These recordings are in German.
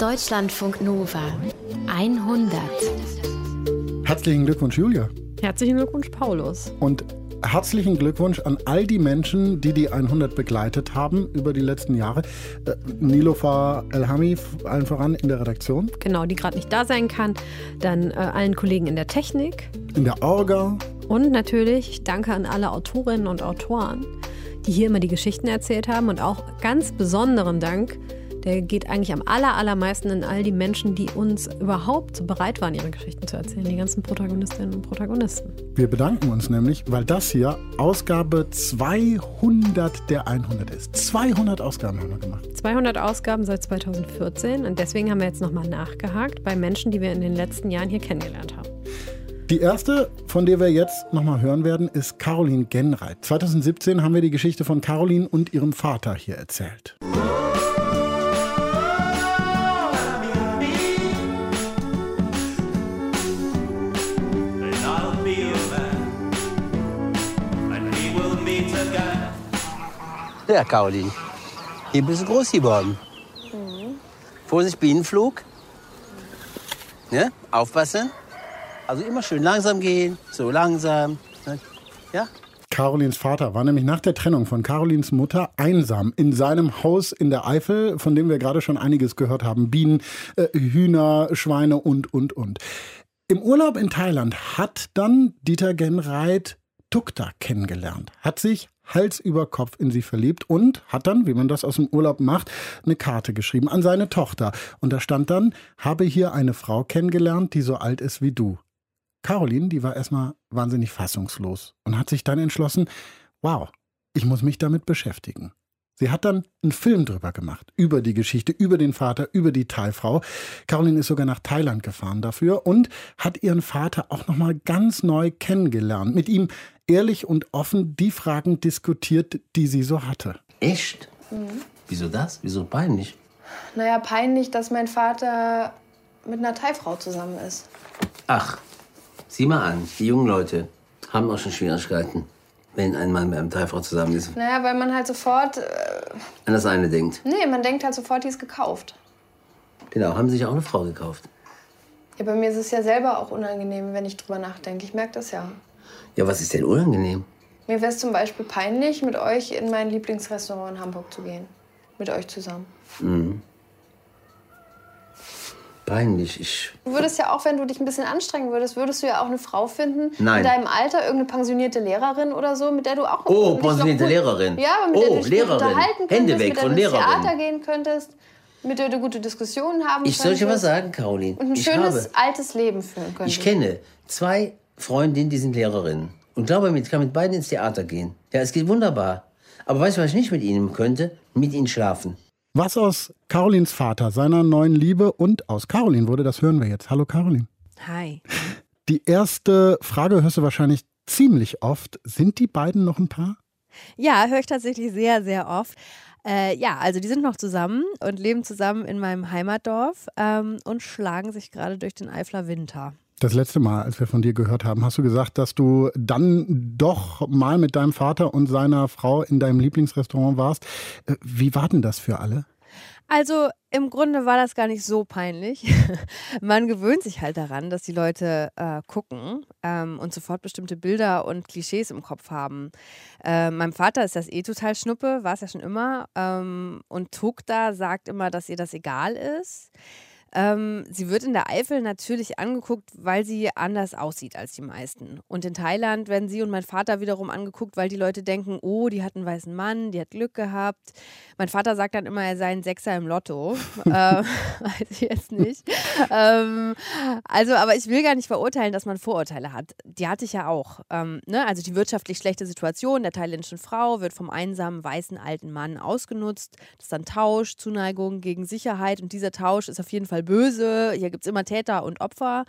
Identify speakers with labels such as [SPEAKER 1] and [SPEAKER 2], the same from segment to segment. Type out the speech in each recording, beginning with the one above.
[SPEAKER 1] Deutschlandfunk Nova 100.
[SPEAKER 2] Herzlichen Glückwunsch, Julia.
[SPEAKER 3] Herzlichen Glückwunsch, Paulus.
[SPEAKER 2] Und herzlichen Glückwunsch an all die Menschen, die die 100 begleitet haben über die letzten Jahre. Äh, Nilofa Elhami allen voran in der Redaktion.
[SPEAKER 3] Genau, die gerade nicht da sein kann. Dann äh, allen Kollegen in der Technik.
[SPEAKER 2] In der Orga.
[SPEAKER 3] Und natürlich danke an alle Autorinnen und Autoren, die hier immer die Geschichten erzählt haben. Und auch ganz besonderen Dank der geht eigentlich am aller, allermeisten an all die Menschen, die uns überhaupt so bereit waren, ihre Geschichten zu erzählen, die ganzen Protagonistinnen und Protagonisten.
[SPEAKER 2] Wir bedanken uns nämlich, weil das hier Ausgabe 200 der 100 ist. 200 Ausgaben haben wir gemacht.
[SPEAKER 3] 200 Ausgaben seit 2014 und deswegen haben wir jetzt nochmal nachgehakt bei Menschen, die wir in den letzten Jahren hier kennengelernt haben.
[SPEAKER 2] Die erste, von der wir jetzt nochmal hören werden, ist Caroline Genreit. 2017 haben wir die Geschichte von Caroline und ihrem Vater hier erzählt.
[SPEAKER 4] Ja, Caroline. Hier bist du groß geworden. Mhm. Vorsicht, Bienenflug. Ne? Aufpassen. Also immer schön langsam gehen, so langsam. Ne? Ja?
[SPEAKER 2] Carolins Vater war nämlich nach der Trennung von Carolins Mutter einsam in seinem Haus in der Eifel, von dem wir gerade schon einiges gehört haben. Bienen, äh, Hühner, Schweine und, und, und. Im Urlaub in Thailand hat dann Dieter Genreit Tukta kennengelernt, hat sich Hals über Kopf in sie verliebt und hat dann, wie man das aus dem Urlaub macht, eine Karte geschrieben an seine Tochter. Und da stand dann, habe hier eine Frau kennengelernt, die so alt ist wie du. Caroline, die war erstmal wahnsinnig fassungslos und hat sich dann entschlossen, wow, ich muss mich damit beschäftigen. Sie hat dann einen Film drüber gemacht, über die Geschichte, über den Vater, über die Thai-Frau. Caroline ist sogar nach Thailand gefahren dafür und hat ihren Vater auch nochmal ganz neu kennengelernt. Mit ihm ehrlich und offen die Fragen diskutiert, die sie so hatte.
[SPEAKER 4] Echt? Mhm. Wieso das? Wieso peinlich?
[SPEAKER 5] Naja, peinlich, dass mein Vater mit einer Thai-Frau zusammen ist.
[SPEAKER 4] Ach, sieh mal an, die jungen Leute haben auch schon Schwierigkeiten wenn ein Mann mit einem Thai-Frau zusammen ist?
[SPEAKER 5] Naja, weil man halt sofort. Äh,
[SPEAKER 4] An das eine denkt.
[SPEAKER 5] Nee, man denkt halt sofort, die ist gekauft.
[SPEAKER 4] Genau, haben sich auch eine Frau gekauft.
[SPEAKER 5] Ja, bei mir ist es ja selber auch unangenehm, wenn ich drüber nachdenke. Ich merke das ja.
[SPEAKER 4] Ja, was ist denn unangenehm?
[SPEAKER 5] Mir wäre es zum Beispiel peinlich, mit euch in mein Lieblingsrestaurant in Hamburg zu gehen. Mit euch zusammen. Mhm
[SPEAKER 4] peinlich. Ich
[SPEAKER 5] du würdest ja auch, wenn du dich ein bisschen anstrengen würdest, würdest du ja auch eine Frau finden
[SPEAKER 4] Nein.
[SPEAKER 5] in deinem Alter, irgendeine pensionierte Lehrerin oder so, mit der du auch
[SPEAKER 4] Oh, pensionierte Lehrerin.
[SPEAKER 5] Ja, mit
[SPEAKER 4] oh,
[SPEAKER 5] der du dich
[SPEAKER 4] Lehrerin.
[SPEAKER 5] unterhalten könntest,
[SPEAKER 4] Hände weg
[SPEAKER 5] mit der
[SPEAKER 4] von
[SPEAKER 5] du ins
[SPEAKER 4] Lehrerin.
[SPEAKER 5] Theater gehen könntest, mit der du gute Diskussionen haben
[SPEAKER 4] Ich soll dir was sagen, Caroline.
[SPEAKER 5] Und ein
[SPEAKER 4] ich
[SPEAKER 5] schönes
[SPEAKER 4] habe,
[SPEAKER 5] altes Leben führen könntest.
[SPEAKER 4] Ich kenne zwei Freundinnen, die sind Lehrerinnen. Und glaube mir, ich kann mit beiden ins Theater gehen. Ja, es geht wunderbar. Aber weißt du, was ich nicht mit ihnen könnte? Mit ihnen schlafen.
[SPEAKER 2] Was aus Carolins Vater, seiner neuen Liebe und aus Caroline wurde, das hören wir jetzt. Hallo Caroline.
[SPEAKER 3] Hi.
[SPEAKER 2] Die erste Frage hörst du wahrscheinlich ziemlich oft. Sind die beiden noch ein Paar?
[SPEAKER 3] Ja, höre ich tatsächlich sehr, sehr oft. Äh, ja, also die sind noch zusammen und leben zusammen in meinem Heimatdorf ähm, und schlagen sich gerade durch den Eifler Winter.
[SPEAKER 2] Das letzte Mal, als wir von dir gehört haben, hast du gesagt, dass du dann doch mal mit deinem Vater und seiner Frau in deinem Lieblingsrestaurant warst. Äh, wie war denn das für alle?
[SPEAKER 3] Also im Grunde war das gar nicht so peinlich. Man gewöhnt sich halt daran, dass die Leute äh, gucken ähm, und sofort bestimmte Bilder und Klischees im Kopf haben. Äh, meinem Vater ist das eh total schnuppe, war es ja schon immer. Ähm, und Tukta sagt immer, dass ihr das egal ist. Ähm, sie wird in der Eifel natürlich angeguckt, weil sie anders aussieht als die meisten. Und in Thailand werden sie und mein Vater wiederum angeguckt, weil die Leute denken, oh, die hat einen weißen Mann, die hat Glück gehabt. Mein Vater sagt dann immer, er sei ein Sechser im Lotto. ähm, weiß ich jetzt nicht. Ähm, also, aber ich will gar nicht verurteilen, dass man Vorurteile hat. Die hatte ich ja auch. Ähm, ne? Also die wirtschaftlich schlechte Situation der thailändischen Frau wird vom einsamen weißen alten Mann ausgenutzt. Das ist dann Tausch, Zuneigung gegen Sicherheit und dieser Tausch ist auf jeden Fall mal böse, hier gibt es immer Täter und Opfer.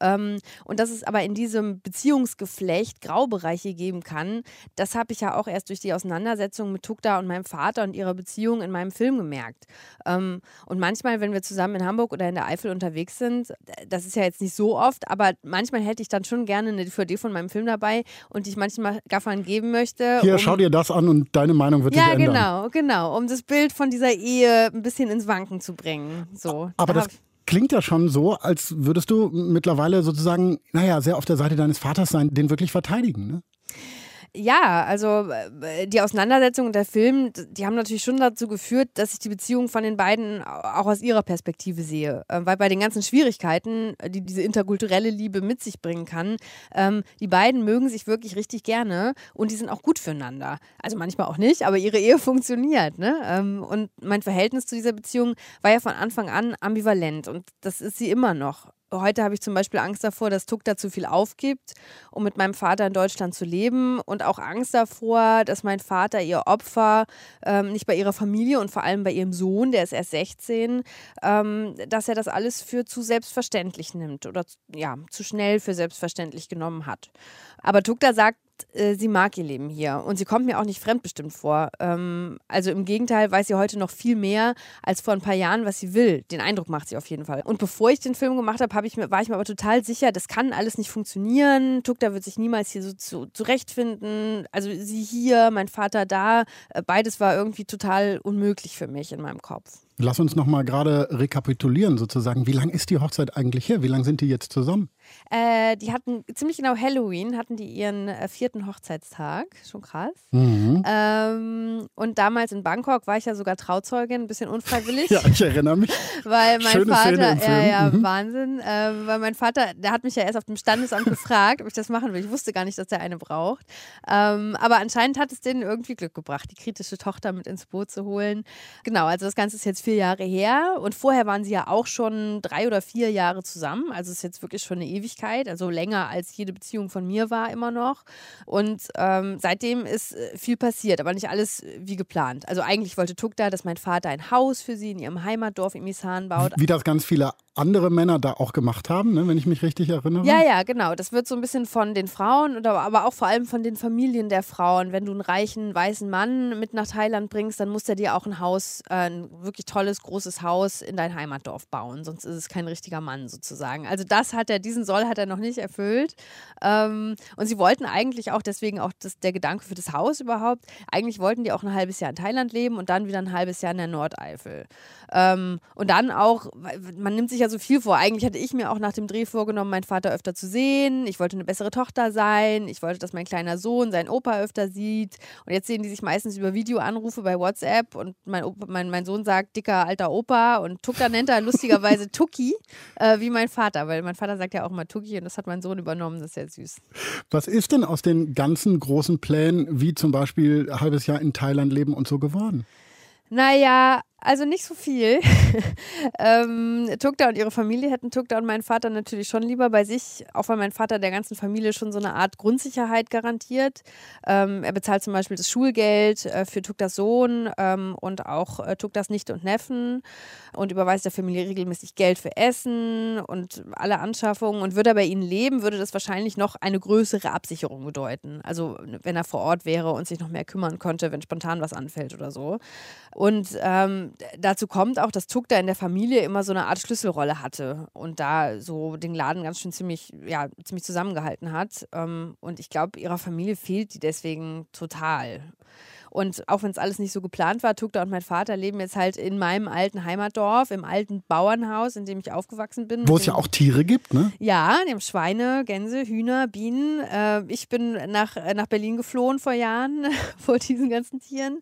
[SPEAKER 3] Ähm, und dass es aber in diesem Beziehungsgeflecht Graubereiche geben kann, das habe ich ja auch erst durch die Auseinandersetzung mit Tukta und meinem Vater und ihrer Beziehung in meinem Film gemerkt. Ähm, und manchmal, wenn wir zusammen in Hamburg oder in der Eifel unterwegs sind, das ist ja jetzt nicht so oft, aber manchmal hätte ich dann schon gerne eine DVD von meinem Film dabei und die ich manchmal Gaffern geben möchte.
[SPEAKER 2] Hier, um, schau dir das an und deine Meinung wird
[SPEAKER 3] ja,
[SPEAKER 2] sich
[SPEAKER 3] ändern. Ja, genau, genau, um das Bild von dieser Ehe ein bisschen ins Wanken zu bringen. So.
[SPEAKER 2] Aber das klingt ja schon so, als würdest du mittlerweile sozusagen, naja, sehr auf der Seite deines Vaters sein, den wirklich verteidigen, ne?
[SPEAKER 3] Ja, also äh, die Auseinandersetzung und der Film, die haben natürlich schon dazu geführt, dass ich die Beziehung von den beiden auch aus ihrer Perspektive sehe. Ähm, weil bei den ganzen Schwierigkeiten, äh, die diese interkulturelle Liebe mit sich bringen kann, ähm, die beiden mögen sich wirklich richtig gerne und die sind auch gut füreinander. Also manchmal auch nicht, aber ihre Ehe funktioniert. Ne? Ähm, und mein Verhältnis zu dieser Beziehung war ja von Anfang an ambivalent und das ist sie immer noch heute habe ich zum Beispiel Angst davor, dass Tukta zu viel aufgibt, um mit meinem Vater in Deutschland zu leben. Und auch Angst davor, dass mein Vater ihr Opfer ähm, nicht bei ihrer Familie und vor allem bei ihrem Sohn, der ist erst 16, ähm, dass er das alles für zu selbstverständlich nimmt oder ja, zu schnell für selbstverständlich genommen hat. Aber Tukta sagt, äh, sie mag ihr Leben hier und sie kommt mir auch nicht fremdbestimmt vor. Ähm, also im Gegenteil weiß sie heute noch viel mehr als vor ein paar Jahren, was sie will. Den Eindruck macht sie auf jeden Fall. Und bevor ich den Film gemacht habe, hab ich war ich mir aber total sicher, das kann alles nicht funktionieren. Tukta wird sich niemals hier so zu, zurechtfinden. Also sie hier, mein Vater da. Äh, beides war irgendwie total unmöglich für mich in meinem Kopf.
[SPEAKER 2] Lass uns noch mal gerade rekapitulieren sozusagen. Wie lange ist die Hochzeit eigentlich her? Wie lange sind die jetzt zusammen?
[SPEAKER 3] Äh, die hatten ziemlich genau Halloween, hatten die ihren äh, vierten Hochzeitstag. Schon krass. Mhm. Ähm, und damals in Bangkok war ich ja sogar Trauzeugin, ein bisschen unfreiwillig.
[SPEAKER 2] ja, ich erinnere mich.
[SPEAKER 3] Weil mein Schöne Vater, ja, ja, mhm. Wahnsinn. Äh, weil mein Vater, der hat mich ja erst auf dem Standesamt gefragt, ob ich das machen will. Ich wusste gar nicht, dass der eine braucht. Ähm, aber anscheinend hat es denen irgendwie Glück gebracht, die kritische Tochter mit ins Boot zu holen. Genau, also das Ganze ist jetzt vier Jahre her und vorher waren sie ja auch schon drei oder vier Jahre zusammen. Also es ist jetzt wirklich schon eine Ewigkeit, also länger als jede Beziehung von mir war immer noch. Und ähm, seitdem ist äh, viel passiert, aber nicht alles wie geplant. Also eigentlich wollte Tukta, dass mein Vater ein Haus für sie in ihrem Heimatdorf im Isan baut.
[SPEAKER 2] Wie das ganz viele andere Männer da auch gemacht haben, ne, wenn ich mich richtig erinnere.
[SPEAKER 3] Ja, ja, genau. Das wird so ein bisschen von den Frauen, oder, aber auch vor allem von den Familien der Frauen. Wenn du einen reichen, weißen Mann mit nach Thailand bringst, dann muss der dir auch ein Haus, äh, ein wirklich tolles, großes Haus in dein Heimatdorf bauen. Sonst ist es kein richtiger Mann sozusagen. Also das hat er, diesen Soll hat er noch nicht erfüllt. Ähm, und sie wollten eigentlich auch, deswegen auch das, der Gedanke für das Haus überhaupt, eigentlich wollten die auch ein halbes Jahr in Thailand leben und dann wieder ein halbes Jahr in der Nordeifel. Ähm, und dann auch, man nimmt sich ja so viel vor. Eigentlich hatte ich mir auch nach dem Dreh vorgenommen, meinen Vater öfter zu sehen. Ich wollte eine bessere Tochter sein. Ich wollte, dass mein kleiner Sohn seinen Opa öfter sieht. Und jetzt sehen die sich meistens über Videoanrufe bei WhatsApp und mein, Opa, mein, mein Sohn sagt dicker alter Opa und Tucker nennt er lustigerweise Tuki, äh, wie mein Vater, weil mein Vater sagt ja auch mal Tuki und das hat mein Sohn übernommen. Das ist ja süß.
[SPEAKER 2] Was ist denn aus den ganzen großen Plänen, wie zum Beispiel ein halbes Jahr in Thailand leben und so geworden?
[SPEAKER 3] Naja, also nicht so viel. ähm, Tukta und ihre Familie hätten Tukta und meinen Vater natürlich schon lieber bei sich, auch weil mein Vater der ganzen Familie schon so eine Art Grundsicherheit garantiert. Ähm, er bezahlt zum Beispiel das Schulgeld äh, für Tuktas Sohn ähm, und auch äh, Tuktas Nichte und Neffen und überweist der Familie regelmäßig Geld für Essen und alle Anschaffungen. Und würde er bei ihnen leben, würde das wahrscheinlich noch eine größere Absicherung bedeuten. Also wenn er vor Ort wäre und sich noch mehr kümmern könnte, wenn spontan was anfällt oder so. Und ähm, dazu kommt auch, dass Tuk da in der Familie immer so eine Art Schlüsselrolle hatte und da so den Laden ganz schön ziemlich, ja, ziemlich zusammengehalten hat. Ähm, und ich glaube, ihrer Familie fehlt die deswegen total. Und auch wenn es alles nicht so geplant war, Tukta und mein Vater leben jetzt halt in meinem alten Heimatdorf, im alten Bauernhaus, in dem ich aufgewachsen bin.
[SPEAKER 2] Wo es ja auch Tiere gibt, ne?
[SPEAKER 3] Ja, die haben Schweine, Gänse, Hühner, Bienen. Äh, ich bin nach, äh, nach Berlin geflohen vor Jahren, vor diesen ganzen Tieren.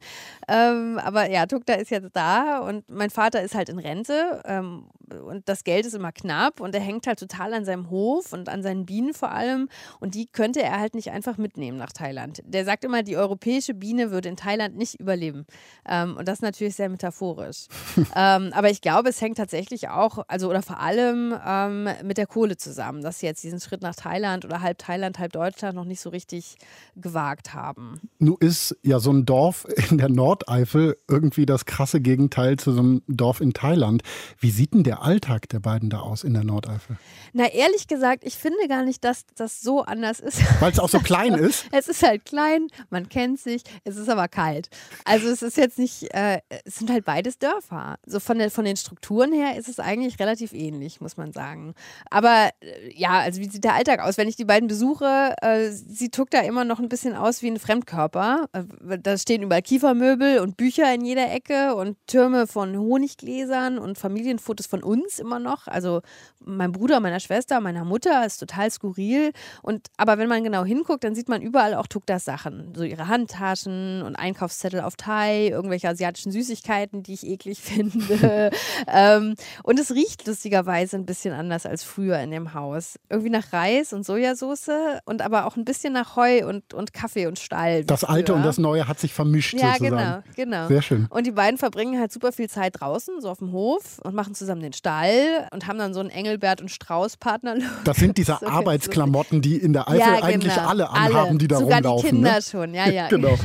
[SPEAKER 3] Ähm, aber ja, Tukta ist jetzt da und mein Vater ist halt in Rente ähm, und das Geld ist immer knapp und er hängt halt total an seinem Hof und an seinen Bienen vor allem und die könnte er halt nicht einfach mitnehmen nach Thailand. Der sagt immer, die europäische Biene würde in in Thailand nicht überleben. Ähm, und das ist natürlich sehr metaphorisch. ähm, aber ich glaube, es hängt tatsächlich auch, also oder vor allem ähm, mit der Kohle zusammen, dass sie jetzt diesen Schritt nach Thailand oder halb Thailand, halb Deutschland noch nicht so richtig gewagt haben.
[SPEAKER 2] Nun ist ja so ein Dorf in der Nordeifel irgendwie das krasse Gegenteil zu so einem Dorf in Thailand. Wie sieht denn der Alltag der beiden da aus in der Nordeifel?
[SPEAKER 3] Na, ehrlich gesagt, ich finde gar nicht, dass das so anders ist.
[SPEAKER 2] Weil es auch so klein ist?
[SPEAKER 3] es ist halt klein, man kennt sich, es ist aber kalt. Also es ist jetzt nicht, äh, es sind halt beides Dörfer. So von, der, von den Strukturen her ist es eigentlich relativ ähnlich, muss man sagen. Aber äh, ja, also wie sieht der Alltag aus? Wenn ich die beiden besuche, äh, sieht Tuk da immer noch ein bisschen aus wie ein Fremdkörper. Äh, da stehen überall Kiefermöbel und Bücher in jeder Ecke und Türme von Honiggläsern und Familienfotos von uns immer noch. Also mein Bruder, meiner Schwester, meiner Mutter ist total skurril. Und aber wenn man genau hinguckt, dann sieht man überall auch Tuktas Sachen. So ihre Handtaschen und Einkaufszettel auf Thai, irgendwelche asiatischen Süßigkeiten, die ich eklig finde. ähm, und es riecht lustigerweise ein bisschen anders als früher in dem Haus. Irgendwie nach Reis und Sojasauce und aber auch ein bisschen nach Heu und, und Kaffee und Stall.
[SPEAKER 2] Das Alte
[SPEAKER 3] früher.
[SPEAKER 2] und das Neue hat sich vermischt
[SPEAKER 3] ja,
[SPEAKER 2] sozusagen.
[SPEAKER 3] genau, genau.
[SPEAKER 2] Sehr schön.
[SPEAKER 3] Und die beiden verbringen halt super viel Zeit draußen, so auf dem Hof und machen zusammen den Stall und haben dann so einen Engelbert und Strauß Partner.
[SPEAKER 2] Das sind diese
[SPEAKER 3] So
[SPEAKER 2] Arbeitsklamotten, die in der Eifel
[SPEAKER 3] ja,
[SPEAKER 2] eigentlich
[SPEAKER 3] genau.
[SPEAKER 2] alle anhaben, die da
[SPEAKER 3] Sogar
[SPEAKER 2] rumlaufen.
[SPEAKER 3] die Kinder
[SPEAKER 2] ne?
[SPEAKER 3] schon, ja, ja.
[SPEAKER 2] Genau.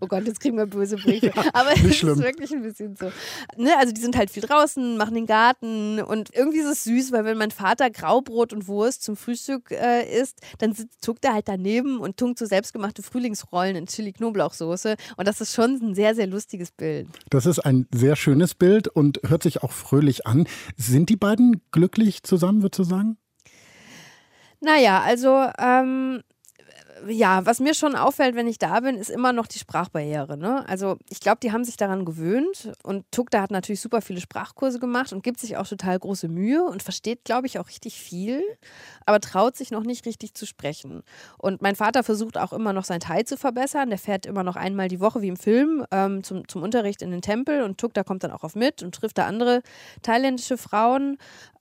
[SPEAKER 3] Oh Gott, jetzt kriegen wir böse Briefe. Aber es ist wirklich ein bisschen so. Ne, also die sind halt viel draußen, machen den Garten und irgendwie ist es süß, weil wenn mein Vater Graubrot und Wurst zum Frühstück äh, isst, dann sitzt, tuckt er halt daneben und tunkt so selbstgemachte Frühlingsrollen in Chili-Knoblauchsoße und das ist schon ein sehr, sehr lustiges Bild.
[SPEAKER 2] Das ist ein sehr schönes Bild und hört sich auch fröhlich an. Sind die beiden glücklich zusammen, würdest du sagen?
[SPEAKER 3] Naja, also ähm, ja, was mir schon auffällt, wenn ich da bin, ist immer noch die Sprachbarriere. Ne? Also ich glaube, die haben sich daran gewöhnt und Tukta hat natürlich super viele Sprachkurse gemacht und gibt sich auch total große Mühe und versteht, glaube ich, auch richtig viel, aber traut sich noch nicht richtig zu sprechen. Und mein Vater versucht auch immer noch sein Teil zu verbessern. Der fährt immer noch einmal die Woche wie im Film ähm, zum, zum Unterricht in den Tempel und Tukta kommt dann auch auf mit und trifft da andere thailändische Frauen.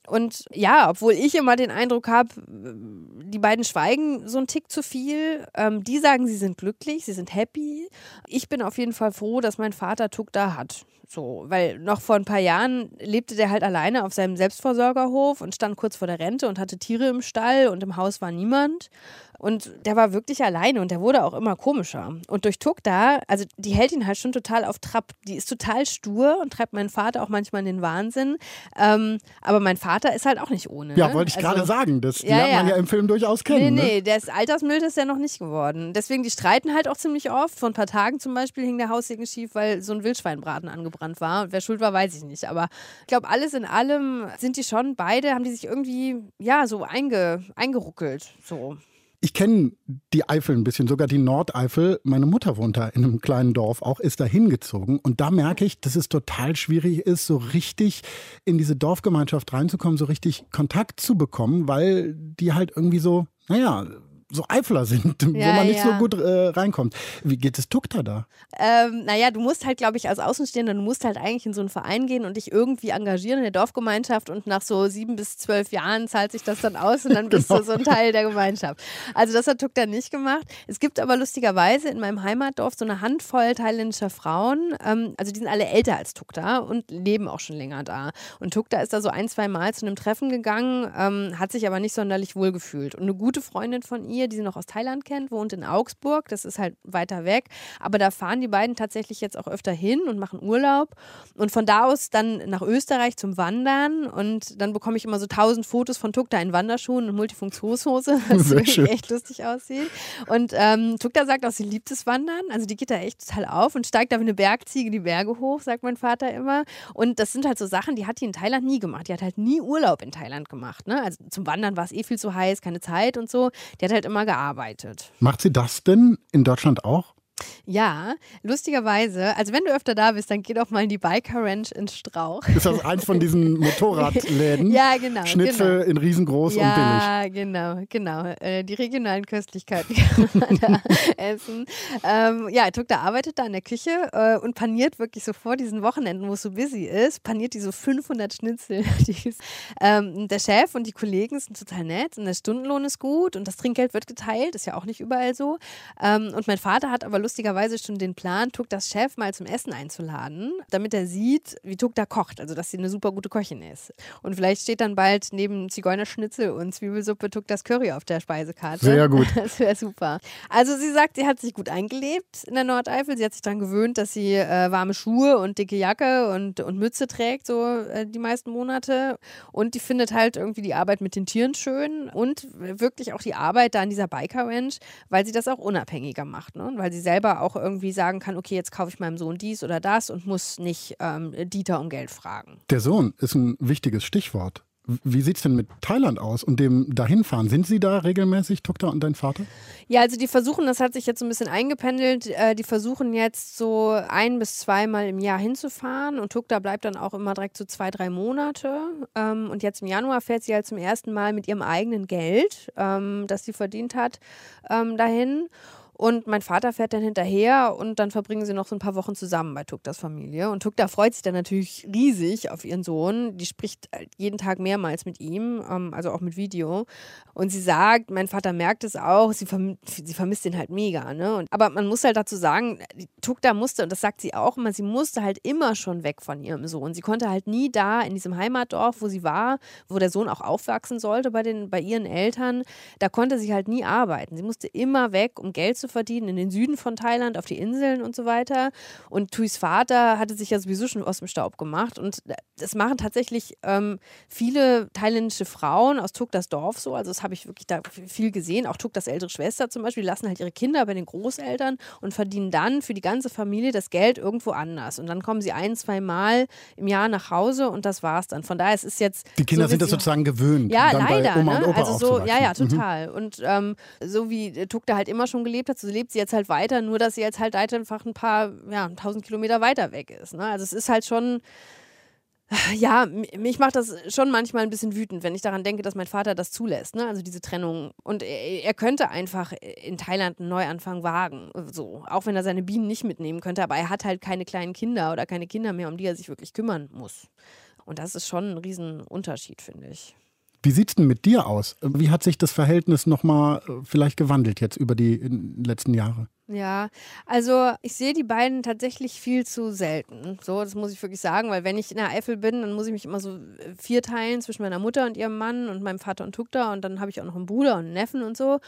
[SPEAKER 3] Und ja, obwohl ich immer den Eindruck habe, die beiden schweigen so einen Tick zu viel. Ähm, die sagen, sie sind glücklich, sie sind happy. Ich bin auf jeden Fall froh, dass mein Vater Tuck da hat. So, weil noch vor ein paar Jahren lebte der halt alleine auf seinem Selbstversorgerhof und stand kurz vor der Rente und hatte Tiere im Stall und im Haus war niemand. Und der war wirklich alleine und der wurde auch immer komischer. Und durch Tuck da, also die hält ihn halt schon total auf Trab. Die ist total stur und treibt meinen Vater auch manchmal in den Wahnsinn. Ähm, aber mein Vater ist halt auch nicht ohne.
[SPEAKER 2] Ja,
[SPEAKER 3] ne?
[SPEAKER 2] wollte ich
[SPEAKER 3] Also-
[SPEAKER 2] gerade sagen. Das
[SPEAKER 3] Ja,
[SPEAKER 2] lernt man
[SPEAKER 3] ja.
[SPEAKER 2] ja im Film durchaus
[SPEAKER 3] Nee,
[SPEAKER 2] kennen.
[SPEAKER 3] nee,
[SPEAKER 2] Ne?
[SPEAKER 3] der ist altersmild ist der noch nicht geworden. Deswegen, die streiten halt auch ziemlich oft. Vor ein paar Tagen zum Beispiel hing der Haussegen schief, weil so ein Wildschweinbraten angebrannt war. Und wer schuld war, weiß ich nicht. Aber ich glaube, alles in allem sind die schon beide, haben die sich irgendwie, ja, so einge, eingeruckelt. So.
[SPEAKER 2] Ich kenne die Eifel ein bisschen, sogar die Nordeifel. Meine Mutter wohnt da in einem kleinen Dorf, auch ist da hingezogen. Und da merke ich, dass es total schwierig ist, so richtig in diese Dorfgemeinschaft reinzukommen, so richtig Kontakt zu bekommen, weil die halt irgendwie so, naja, so Eifler sind, wo
[SPEAKER 3] Ja,
[SPEAKER 2] man nicht so
[SPEAKER 3] ja.
[SPEAKER 2] gut äh, reinkommt. Wie geht es Tukta da?
[SPEAKER 3] Ähm, naja, du musst halt, glaube ich, als Außenstehender, du musst halt eigentlich in so einen Verein gehen und dich irgendwie engagieren in der Dorfgemeinschaft und nach so sieben bis zwölf Jahren zahlt sich das dann aus und dann bist
[SPEAKER 2] Genau.
[SPEAKER 3] du so ein Teil der Gemeinschaft. Also das hat Tukta nicht gemacht. Es gibt aber lustigerweise in meinem Heimatdorf so eine Handvoll thailändischer Frauen, ähm, also die sind alle älter als Tukta und leben auch schon länger da. Und Tukta ist da so ein, zwei Mal zu einem Treffen gegangen, ähm, hat sich aber nicht sonderlich wohl gefühlt. Und eine gute Freundin von ihr, die sie noch aus Thailand kennt, wohnt in Augsburg, das ist halt weiter weg, aber da fahren die beiden tatsächlich jetzt auch öfter hin und machen Urlaub und von da aus dann nach Österreich zum Wandern und dann bekomme ich immer so tausend Fotos von Tukta in Wanderschuhen und Multifunktionshose, was wirklich echt lustig aussieht. Und ähm, Tukta sagt auch, sie liebt das Wandern, also die geht da echt total auf und steigt da wie eine Bergziege die Berge hoch, sagt mein Vater immer. Und das sind halt so Sachen, die hat die in Thailand nie gemacht. Die hat halt nie Urlaub in Thailand gemacht. Ne? Also zum Wandern war es eh viel zu heiß, keine Zeit und so. Die hat halt immer gearbeitet.
[SPEAKER 2] Macht sie das denn in Deutschland auch?
[SPEAKER 3] Ja, lustigerweise, also wenn du öfter da bist, dann geh doch mal in die Biker Ranch in Strauch.
[SPEAKER 2] Ist das eins von diesen Motorradläden?
[SPEAKER 3] Ja, genau.
[SPEAKER 2] Schnitzel
[SPEAKER 3] genau.
[SPEAKER 2] in riesengroß und billig.
[SPEAKER 3] Ja, genau, genau. Äh, die regionalen Köstlichkeiten kann man da essen. Ähm, ja, Tukta arbeitet da in der Küche äh, und paniert wirklich so vor diesen Wochenenden, wo es so busy ist, paniert die so 500 Schnitzel. Ähm, der Chef und die Kollegen sind total nett und der Stundenlohn ist gut und das Trinkgeld wird geteilt, ist ja auch nicht überall so. Ähm, und mein Vater hat aber lustigerweise schon den Plan, Tuktas Chef mal zum Essen einzuladen, damit er sieht, wie Tukta kocht, also dass sie eine super gute Köchin ist. Und vielleicht steht dann bald neben Zigeunerschnitzel und Zwiebelsuppe Tuktas Curry auf der Speisekarte.
[SPEAKER 2] Sehr gut.
[SPEAKER 3] Das wäre super. Also sie sagt, sie hat sich gut eingelebt in der Nordeifel. Sie hat sich daran gewöhnt, dass sie äh, warme Schuhe und dicke Jacke und, und Mütze trägt, so äh, die meisten Monate. Und die findet halt irgendwie die Arbeit mit den Tieren schön und wirklich auch die Arbeit da an dieser Biker Ranch, weil sie das auch unabhängiger macht. Ne? Weil sie selber auch irgendwie sagen kann, okay, jetzt kaufe ich meinem Sohn dies oder das und muss nicht ähm, Dieter um Geld fragen.
[SPEAKER 2] Der Sohn ist ein wichtiges Stichwort. Wie sieht es denn mit Thailand aus und dem Dahinfahren? Sind Sie da regelmäßig, Tukta und dein Vater?
[SPEAKER 3] Ja, also die versuchen, das hat sich jetzt so ein bisschen eingependelt, äh, die versuchen jetzt so ein bis zweimal im Jahr hinzufahren und Tukta bleibt dann auch immer direkt so zwei, drei Monate. Ähm, und jetzt im Januar fährt sie halt zum ersten Mal mit ihrem eigenen Geld, ähm, das sie verdient hat, ähm, dahin. Und mein Vater fährt dann hinterher und dann verbringen sie noch so ein paar Wochen zusammen bei Tuktas Familie. Und Tukta freut sich dann natürlich riesig auf ihren Sohn. Die spricht halt jeden Tag mehrmals mit ihm, ähm, also auch mit Video. Und sie sagt, mein Vater merkt es auch, sie, verm sie vermisst ihn halt mega. Ne? Und, aber man muss halt dazu sagen, Tukta musste, und das sagt sie auch immer, sie musste halt immer schon weg von ihrem Sohn. Sie konnte halt nie da in diesem Heimatdorf, wo sie war, wo der Sohn auch aufwachsen sollte bei, den, bei ihren Eltern, da konnte sie halt nie arbeiten. Sie musste immer weg, um Geld zu verdienen in den Süden von Thailand, auf die Inseln und so weiter. Und Tuis Vater hatte sich ja sowieso schon aus dem Staub gemacht. Und das machen tatsächlich ähm, viele thailändische Frauen aus Tuktas Dorf so. Also das habe ich wirklich da viel gesehen. Auch Tuktas ältere Schwester zum Beispiel, die lassen halt ihre Kinder bei den Großeltern und verdienen dann für die ganze Familie das Geld irgendwo anders. Und dann kommen sie ein, zwei Mal im Jahr nach Hause und das war's dann. Von daher es ist jetzt.
[SPEAKER 2] Die Kinder
[SPEAKER 3] so
[SPEAKER 2] sind das sozusagen gewöhnt.
[SPEAKER 3] Ja, leider. Ne? also so, ja, ja.
[SPEAKER 2] Mhm.
[SPEAKER 3] total. Und ähm, so wie Tukta halt immer schon gelebt hat, so lebt sie jetzt halt weiter, nur dass sie jetzt halt einfach ein paar, ja, tausend Kilometer weiter weg ist. Ne? Also es ist halt schon. Ja, mich macht das schon manchmal ein bisschen wütend, wenn ich daran denke, dass mein Vater das zulässt, ne? Also diese Trennung. Und er, er könnte einfach in Thailand einen Neuanfang wagen, so. Auch wenn er seine Bienen nicht mitnehmen könnte, aber er hat halt keine kleinen Kinder oder keine Kinder mehr, um die er sich wirklich kümmern muss. Und das ist schon ein Riesenunterschied, finde ich.
[SPEAKER 2] Wie sieht es denn mit dir aus? Wie hat sich das Verhältnis nochmal äh, vielleicht gewandelt jetzt über die äh, letzten Jahre?
[SPEAKER 3] Ja, also ich sehe die beiden tatsächlich viel zu selten. So, das muss ich wirklich sagen, weil wenn ich in der Eifel bin, dann muss ich mich immer so äh, vierteilen zwischen meiner Mutter und ihrem Mann und meinem Vater und Tukta und dann habe ich auch noch einen Bruder und einen Neffen und so.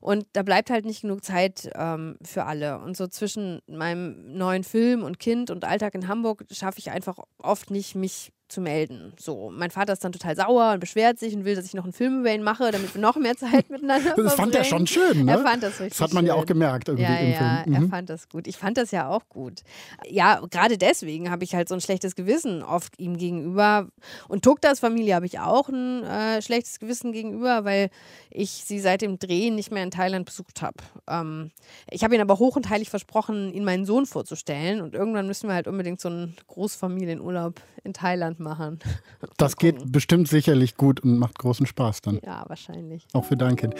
[SPEAKER 3] Und da bleibt halt nicht genug Zeit ähm, für alle. Und so zwischen meinem neuen Film und Kind und Alltag in Hamburg schaffe ich einfach oft nicht, mich zu melden. So, mein Vater ist dann total sauer und beschwert sich und will, dass ich noch einen Film über ihn mache, damit wir noch mehr Zeit miteinander
[SPEAKER 2] Das fand er schon schön, ne?
[SPEAKER 3] Er fand das richtig
[SPEAKER 2] Das hat man ja auch
[SPEAKER 3] schön.
[SPEAKER 2] gemerkt irgendwie
[SPEAKER 3] Ja,
[SPEAKER 2] im
[SPEAKER 3] ja,
[SPEAKER 2] Film.
[SPEAKER 3] er
[SPEAKER 2] Mhm.
[SPEAKER 3] fand das gut. Ich fand das ja auch gut. Ja, gerade deswegen habe ich halt so ein schlechtes Gewissen oft ihm gegenüber. Und Tuktas Familie habe ich auch ein äh, schlechtes Gewissen gegenüber, weil ich sie seit dem Drehen nicht mehr in Thailand besucht habe. Ähm, ich habe ihnen aber hoch und heilig versprochen, ihnen meinen Sohn vorzustellen. Und irgendwann müssen wir halt unbedingt so einen Großfamilienurlaub in Thailand machen.
[SPEAKER 2] Das geht bestimmt sicherlich gut und macht großen Spaß dann.
[SPEAKER 3] Ja, wahrscheinlich.
[SPEAKER 2] Auch für dein Kind.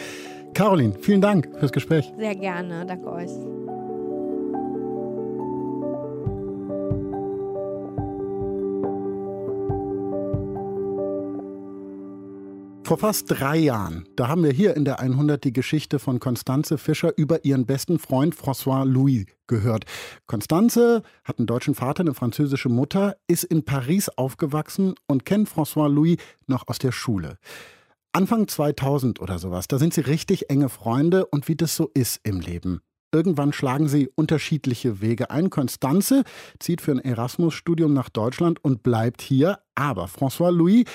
[SPEAKER 2] Caroline, vielen Dank fürs Gespräch.
[SPEAKER 3] Sehr gerne. Danke euch.
[SPEAKER 2] Vor fast drei Jahren, da haben wir hier in der 100 die Geschichte von Constanze Fischer über ihren besten Freund François Louis gehört. Constanze hat einen deutschen Vater, eine französische Mutter, ist in Paris aufgewachsen und kennt François Louis noch aus der Schule. Anfang 2000 oder sowas, da sind sie richtig enge Freunde und wie das so ist im Leben. Irgendwann schlagen sie unterschiedliche Wege ein. Constanze zieht für ein Erasmus-Studium nach Deutschland und bleibt hier. Aber François Louis,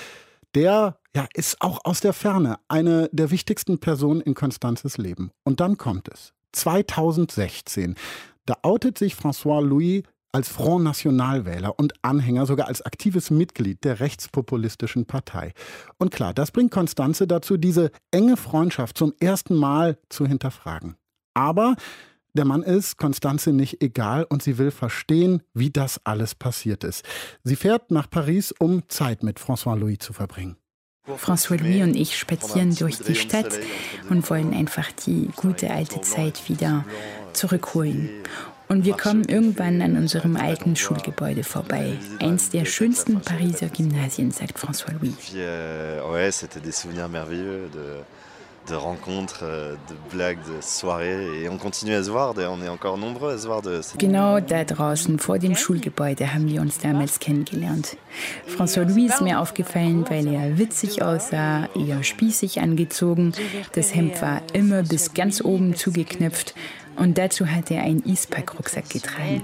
[SPEAKER 2] der ja, ist auch aus der Ferne eine der wichtigsten Personen in Constanzes Leben. Und dann kommt es. 2016. Da outet sich François Louis als Front National-Wähler und Anhänger, sogar als aktives Mitglied der rechtspopulistischen Partei. Und klar, das bringt Constanze dazu, diese enge Freundschaft zum ersten Mal zu hinterfragen. Aber der Mann ist Constanze nicht egal und sie will verstehen, wie das alles passiert ist. Sie fährt nach Paris, um Zeit mit François Louis zu verbringen.
[SPEAKER 6] François Louis und ich spazieren durch die Stadt und wollen einfach die gute alte Zeit wieder zurückholen. Und wir kommen irgendwann an unserem alten Schulgebäude vorbei. Eins der schönsten Pariser Gymnasien, sagt François Louis.
[SPEAKER 7] De, rencontres, euh, de blagues, de soirées. Et on continue à se voir, on est encore nombreux à se voir. De...
[SPEAKER 6] Genau da draußen vor dem Schulgebäude haben wir uns damals kennengelernt. François Louis ist mir aufgefallen, weil er witzig aussah, eher spießig angezogen. Das Hemd war immer bis ganz oben zugeknöpft und dazu hat er einen Ispack-Rucksack getragen.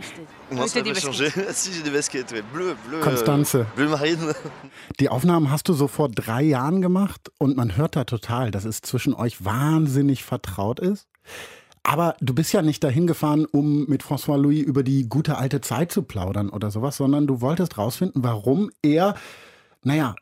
[SPEAKER 2] Konstanze. Die Aufnahmen hast du so vor drei Jahren gemacht und man hört da total, dass es zwischen euch wahnsinnig vertraut ist. Aber du bist ja nicht dahin gefahren, um mit François Louis über die gute alte Zeit zu plaudern oder sowas, sondern du wolltest rausfinden, warum er, naja,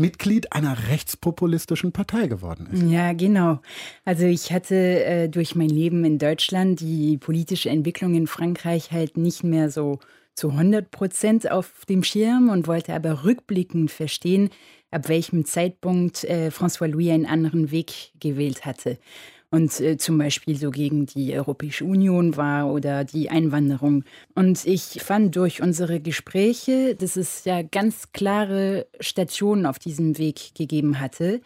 [SPEAKER 2] Mitglied einer rechtspopulistischen Partei geworden ist.
[SPEAKER 6] Ja, genau. Also ich hatte äh, durch mein Leben in Deutschland die politische Entwicklung in Frankreich halt nicht mehr so zu 100 Prozent auf dem Schirm und wollte aber rückblickend verstehen, ab welchem Zeitpunkt äh, François Louis einen anderen Weg gewählt hatte und äh, zum Beispiel so gegen die Europäische Union war oder die Einwanderung. Und ich fand durch unsere Gespräche, dass es ja ganz klare Stationen auf diesem Weg gegeben hatte.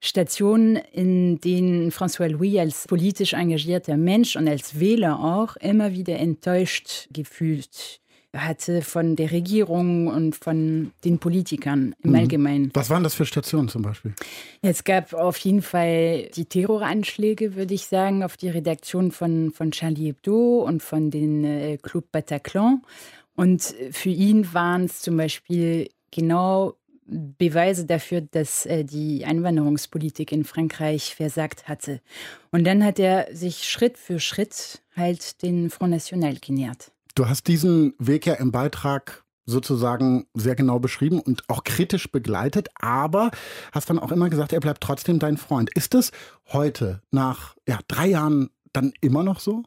[SPEAKER 6] Stationen, in denen François Louis als politisch engagierter Mensch und als Wähler auch immer wieder enttäuscht gefühlt hatte von der Regierung und von den Politikern im mhm. Allgemeinen.
[SPEAKER 2] Was waren das für Stationen zum Beispiel?
[SPEAKER 6] Es gab auf jeden Fall die Terroranschläge, würde ich sagen, auf die Redaktion von, von Charlie Hebdo und von den äh, Club Bataclan. Und für ihn waren es zum Beispiel genau Beweise dafür, dass äh, die Einwanderungspolitik in Frankreich versagt hatte. Und dann hat er sich Schritt für Schritt halt den Front National genährt.
[SPEAKER 2] Du hast diesen Weg ja im Beitrag sozusagen sehr genau beschrieben und auch kritisch begleitet, aber hast dann auch immer gesagt, er bleibt trotzdem dein Freund. Ist das heute nach ja, drei Jahren dann immer noch so?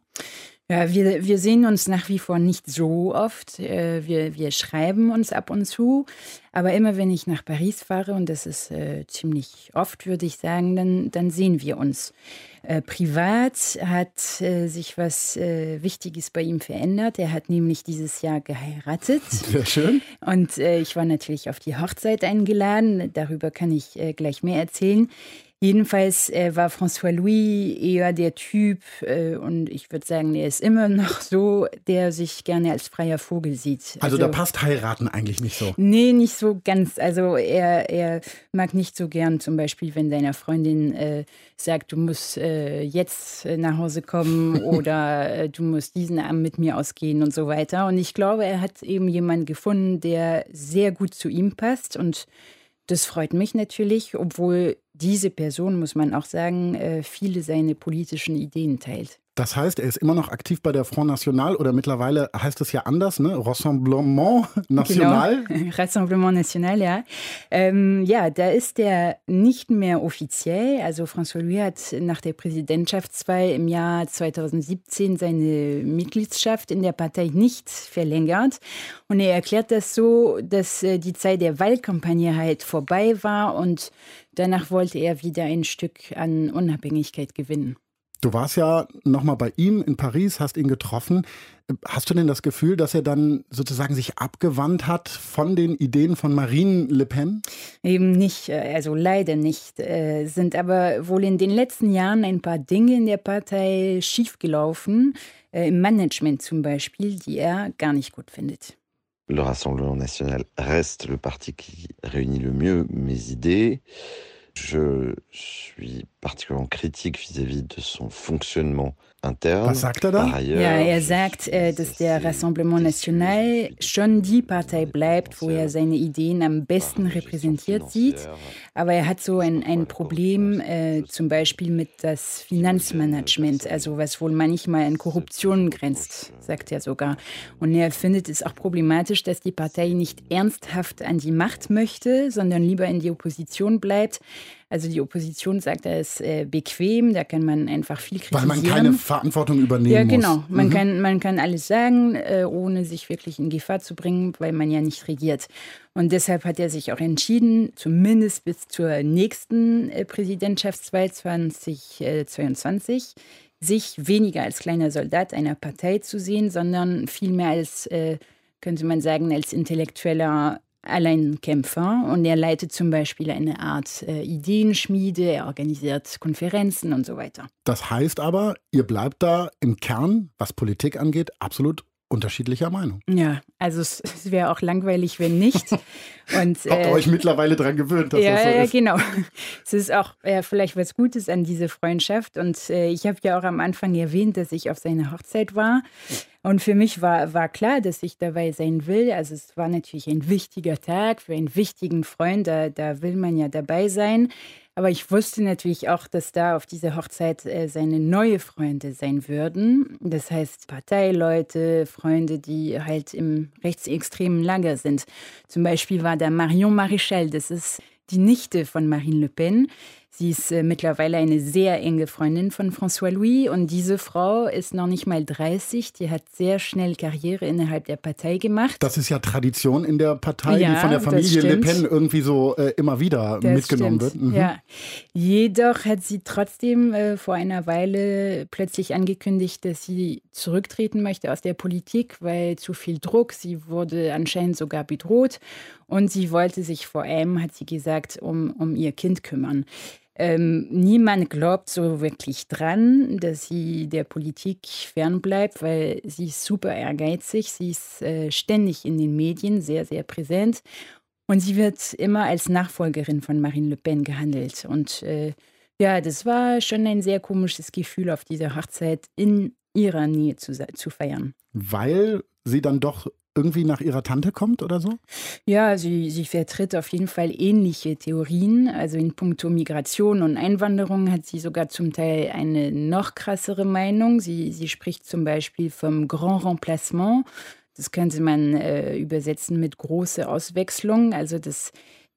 [SPEAKER 6] Ja, wir, wir sehen uns nach wie vor nicht so oft. Äh, wir, wir schreiben uns ab und zu. Aber immer wenn ich nach Paris fahre, und das ist äh, ziemlich oft, würde ich sagen, dann, dann sehen wir uns. Äh, privat hat äh, sich was äh, Wichtiges bei ihm verändert. Er hat nämlich dieses Jahr geheiratet.
[SPEAKER 2] Sehr schön.
[SPEAKER 6] Und äh, ich war natürlich auf die Hochzeit eingeladen. Darüber kann ich gleich mehr erzählen. Jedenfalls äh, war François Louis eher der Typ, äh, und ich würde sagen, er ist immer noch so, der sich gerne als freier Vogel sieht.
[SPEAKER 2] Also, also da passt heiraten eigentlich nicht so?
[SPEAKER 6] Nee, nicht so ganz. Also er, er mag nicht so gern zum Beispiel, wenn seiner Freundin äh, sagt, du musst äh, jetzt nach Hause kommen oder äh, du musst diesen Abend mit mir ausgehen und so weiter. Und ich glaube, er hat eben jemanden gefunden, der sehr gut zu ihm passt und das freut mich natürlich, obwohl diese Person, muss man auch sagen, äh, viele seine politischen Ideen teilt.
[SPEAKER 2] Das heißt, er ist immer noch aktiv bei der Front National oder mittlerweile heißt es ja anders, ne? Rassemblement National.
[SPEAKER 6] Genau. Rassemblement National, ja. Ähm, ja, da ist er nicht mehr offiziell. Also François Louis hat nach der Präsidentschaftswahl im Jahr 2017 seine Mitgliedschaft in der Partei nicht verlängert. Und er erklärt das so, dass äh, die Zeit der Wahlkampagne halt vorbei war und danach wollte er wieder ein Stück an Unabhängigkeit gewinnen.
[SPEAKER 2] Du warst ja nochmal bei ihm in Paris, hast ihn getroffen. Hast du denn das Gefühl, dass er dann sozusagen sich abgewandt hat von den Ideen von Marine Le Pen?
[SPEAKER 6] Eben nicht, äh, also leider nicht. Äh, sind aber wohl in den letzten Jahren ein paar Dinge in der Partei schiefgelaufen, äh, im Management zum Beispiel, die er gar nicht gut findet.
[SPEAKER 7] Le Rassemblement National reste le parti qui réunit le mieux mes idées. Je suis particulièrement critique vis-à-vis -vis de son fonctionnement
[SPEAKER 2] Was sagt er da?
[SPEAKER 6] Ja, er sagt, dass der Rassemblement National schon die Partei bleibt, wo er seine Ideen am besten repräsentiert sieht. Aber er hat so ein, ein Problem, äh, zum Beispiel mit das Finanzmanagement, also was wohl manchmal an Korruption grenzt, sagt er sogar. Und er findet es auch problematisch, dass die Partei nicht ernsthaft an die Macht möchte, sondern lieber in die Opposition bleibt. Also die Opposition sagt, er ist äh, bequem, da kann man einfach viel kritisieren.
[SPEAKER 2] Weil man keine Verantwortung übernehmen
[SPEAKER 6] ja, genau.
[SPEAKER 2] muss.
[SPEAKER 6] Man, mhm. kann, man kann alles sagen, äh, ohne sich wirklich in Gefahr zu bringen, weil man ja nicht regiert. Und deshalb hat er sich auch entschieden, zumindest bis zur nächsten äh, Präsidentschaftswahl 2022, sich weniger als kleiner Soldat einer Partei zu sehen, sondern vielmehr als, äh, könnte man sagen, als intellektueller Alleinkämpfer und er leitet zum Beispiel eine Art äh, Ideenschmiede, er organisiert Konferenzen und so weiter.
[SPEAKER 2] Das heißt aber, ihr bleibt da im Kern, was Politik angeht, absolut unterschiedlicher Meinung.
[SPEAKER 6] Ja, also es, es wäre auch langweilig, wenn nicht.
[SPEAKER 2] Und, Habt ihr äh, euch mittlerweile daran gewöhnt, dass
[SPEAKER 6] ja,
[SPEAKER 2] das so
[SPEAKER 6] ist?
[SPEAKER 2] Ja,
[SPEAKER 6] genau. Es ist auch ja, vielleicht was Gutes an diese Freundschaft. Und äh, ich habe ja auch am Anfang erwähnt, dass ich auf seine Hochzeit war. Und für mich war, war klar, dass ich dabei sein will. Also es war natürlich ein wichtiger Tag für einen wichtigen Freund. Da, da will man ja dabei sein. Aber ich wusste natürlich auch, dass da auf dieser Hochzeit äh, seine neue Freunde sein würden. Das heißt Parteileute, Freunde, die halt im rechtsextremen Lager sind. Zum Beispiel war da Marion Maréchal, das ist die Nichte von Marine Le Pen. Sie ist äh, mittlerweile eine sehr enge Freundin von François Louis und diese Frau ist noch nicht mal 30. Die hat sehr schnell Karriere innerhalb der Partei gemacht.
[SPEAKER 2] Das ist ja Tradition in der Partei, ja, die von der Familie Le Pen irgendwie so äh, immer wieder das mitgenommen stimmt. wird.
[SPEAKER 6] Mhm. Ja. Jedoch hat sie trotzdem äh, vor einer Weile plötzlich angekündigt, dass sie zurücktreten möchte aus der Politik, weil zu viel Druck. Sie wurde anscheinend sogar bedroht und sie wollte sich vor allem, hat sie gesagt, um, um ihr Kind kümmern. Ähm, niemand glaubt so wirklich dran, dass sie der Politik fernbleibt, weil sie ist super ehrgeizig, sie ist äh, ständig in den Medien, sehr, sehr präsent. Und sie wird immer als Nachfolgerin von Marine Le Pen gehandelt. Und äh, ja, das war schon ein sehr komisches Gefühl, auf dieser Hochzeit in ihrer Nähe zu, zu feiern.
[SPEAKER 2] Weil sie dann doch irgendwie nach ihrer Tante kommt oder so?
[SPEAKER 6] Ja, sie, sie vertritt auf jeden Fall ähnliche Theorien. Also in puncto Migration und Einwanderung hat sie sogar zum Teil eine noch krassere Meinung. Sie, sie spricht zum Beispiel vom Grand Remplacement. Das könnte man äh, übersetzen mit große Auswechslung. Also das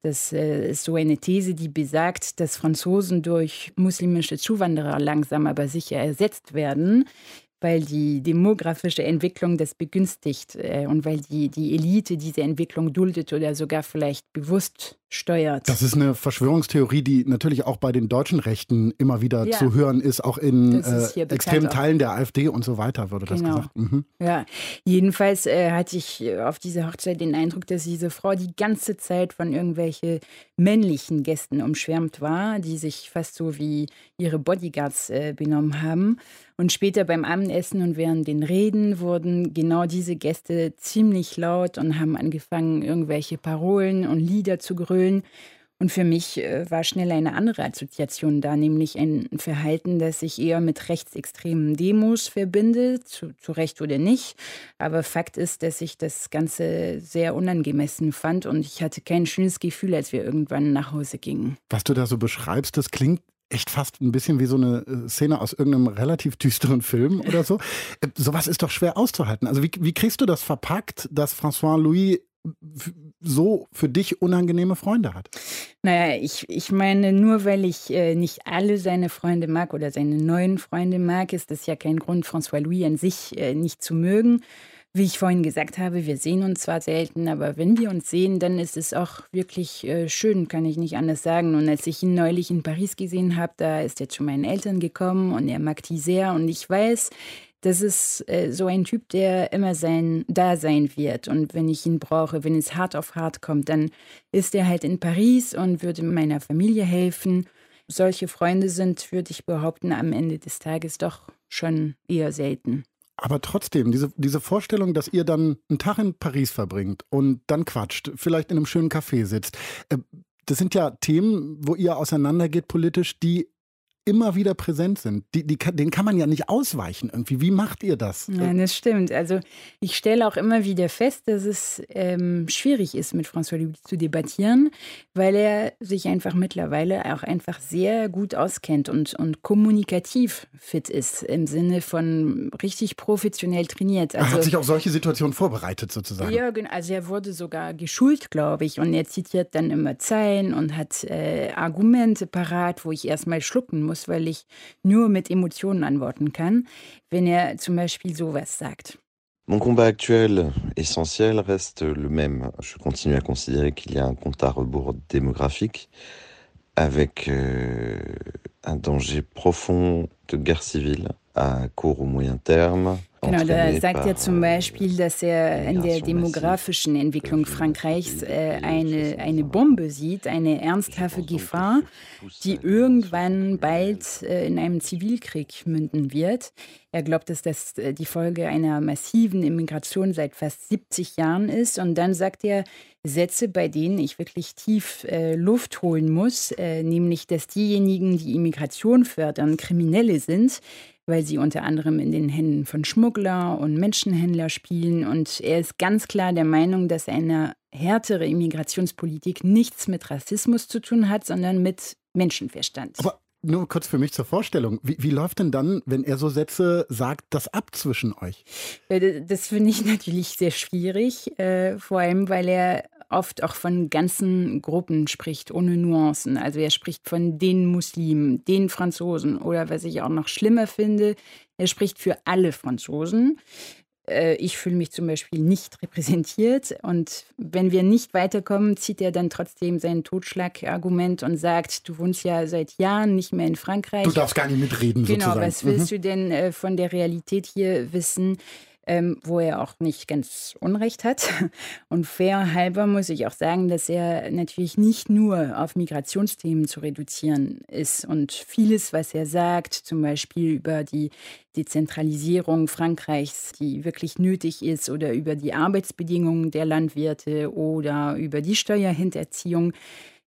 [SPEAKER 6] das äh, ist so eine These, die besagt, dass Franzosen durch muslimische Zuwanderer langsam aber sicher ersetzt werden weil die demografische Entwicklung das begünstigt äh, und weil die, die Elite diese Entwicklung duldet oder sogar vielleicht bewusst steuert.
[SPEAKER 2] Das ist eine Verschwörungstheorie, die natürlich auch bei den deutschen Rechten immer wieder ja. zu hören ist, auch in äh, extremen Teilen der AfD und so weiter, wurde genau. das gesagt. Mhm.
[SPEAKER 6] Ja, jedenfalls äh, hatte ich auf dieser Hochzeit den Eindruck, dass diese Frau die ganze Zeit von irgendwelchen männlichen Gästen umschwärmt war, die sich fast so wie ihre Bodyguards äh, benommen haben. Und später beim Abendessen und während den Reden wurden genau diese Gäste ziemlich laut und haben angefangen, irgendwelche Parolen und Lieder zu grölen. Und für mich äh, war schnell eine andere Assoziation da, nämlich ein Verhalten, das sich eher mit rechtsextremen Demos verbindet, zu, zu, Recht oder nicht. Aber Fakt ist, dass ich das Ganze sehr unangemessen fand und ich hatte kein schönes Gefühl, als wir irgendwann nach Hause gingen.
[SPEAKER 2] Was du da so beschreibst, das klingt echt fast ein bisschen wie so eine äh, Szene aus irgendeinem relativ düsteren Film oder so. Äh, sowas ist doch schwer auszuhalten. Also wie, wie kriegst du das verpackt, dass François Louis so für dich unangenehme Freunde hat?
[SPEAKER 6] Naja, ich, ich meine, nur weil ich äh, nicht alle seine Freunde mag oder seine neuen Freunde mag, ist das ja kein Grund, François Louis an sich äh, nicht zu mögen. Wie ich vorhin gesagt habe, wir sehen uns zwar selten, aber wenn wir uns sehen, dann ist es auch wirklich äh, schön, kann ich nicht anders sagen. Und als ich ihn neulich in Paris gesehen habe, da ist er zu meinen Eltern gekommen und er mag die sehr. Und ich weiß, das ist äh, so ein Typ, der immer sein, da sein wird. Und wenn ich ihn brauche, wenn es hart auf hart kommt, dann ist er halt in Paris und würde meiner Familie helfen. Solche Freunde sind, würde ich behaupten, am Ende des Tages doch schon eher selten.
[SPEAKER 2] Aber trotzdem, diese, diese Vorstellung, dass ihr dann einen Tag in Paris verbringt und dann quatscht, vielleicht in einem schönen Café sitzt, äh, das sind ja Themen, wo ihr auseinandergeht politisch, die immer wieder präsent sind. Die, die, den kann man ja nicht ausweichen irgendwie. Wie macht ihr das?
[SPEAKER 6] Nein, das stimmt. Also ich stelle auch immer wieder fest, dass es ähm, schwierig ist, mit François Louis zu debattieren, weil er sich einfach mittlerweile auch einfach sehr gut auskennt und, und kommunikativ fit ist, im Sinne von richtig professionell trainiert.
[SPEAKER 2] Also, er hat also sich auf solche Situationen vorbereitet sozusagen.
[SPEAKER 6] Ja, also er wurde sogar geschult, glaube ich. Und er zitiert dann immer Zeilen und hat äh, Argumente parat, wo ich erstmal schlucken muss muss, weil ich nur mit Emotionen antworten kann, wenn er zum Beispiel sowas sagt.
[SPEAKER 7] Mon combat actuel essentiel reste le même. Je continue à considérer qu'il y a un compte à rebours démographique avec euh, un danger profond de guerre civile à court ou moyen terme.
[SPEAKER 6] Genau, da sagt er zum Beispiel, dass er in der demografischen Entwicklung Frankreichs äh, eine, eine Bombe sieht, eine ernsthafte Gefahr, die irgendwann bald äh, in einem Zivilkrieg münden wird. Er glaubt, dass das äh, die Folge einer massiven Immigration seit fast 70 Jahren ist. Und dann sagt er Sätze, bei denen ich wirklich tief äh, Luft holen muss, äh, nämlich, dass diejenigen, die Immigration fördern, Kriminelle sind, weil sie unter anderem in den Händen von Schmuggler und Menschenhändler spielen. Und er ist ganz klar der Meinung, dass eine härtere Immigrationspolitik nichts mit Rassismus zu tun hat, sondern mit Menschenverstand.
[SPEAKER 2] Aber nur kurz für mich zur Vorstellung. Wie, wie, läuft denn dann, wenn er so Sätze sagt, das ab zwischen euch?
[SPEAKER 6] Das finde ich natürlich sehr schwierig, äh, vor allem weil er oft auch von ganzen Gruppen spricht, ohne Nuancen. Also er spricht von den Muslimen, den Franzosen oder was ich auch noch schlimmer finde, er spricht für alle Franzosen. Äh, ich fühle mich zum Beispiel nicht repräsentiert. Und wenn wir nicht weiterkommen, zieht er dann trotzdem sein Totschlagargument und sagt, du wohnst ja seit Jahren nicht mehr in Frankreich.
[SPEAKER 2] Du darfst gar nicht mitreden.
[SPEAKER 6] Genau,
[SPEAKER 2] sozusagen.
[SPEAKER 6] was willst mhm. du denn äh, von der Realität hier wissen? Ähm, wo er auch nicht ganz Unrecht hat. Und fair halber muss ich auch sagen, dass er natürlich nicht nur auf Migrationsthemen zu reduzieren ist. Und vieles, was er sagt, zum Beispiel über die Dezentralisierung Frankreichs, die wirklich nötig ist, oder über die Arbeitsbedingungen der Landwirte oder über die Steuerhinterziehung,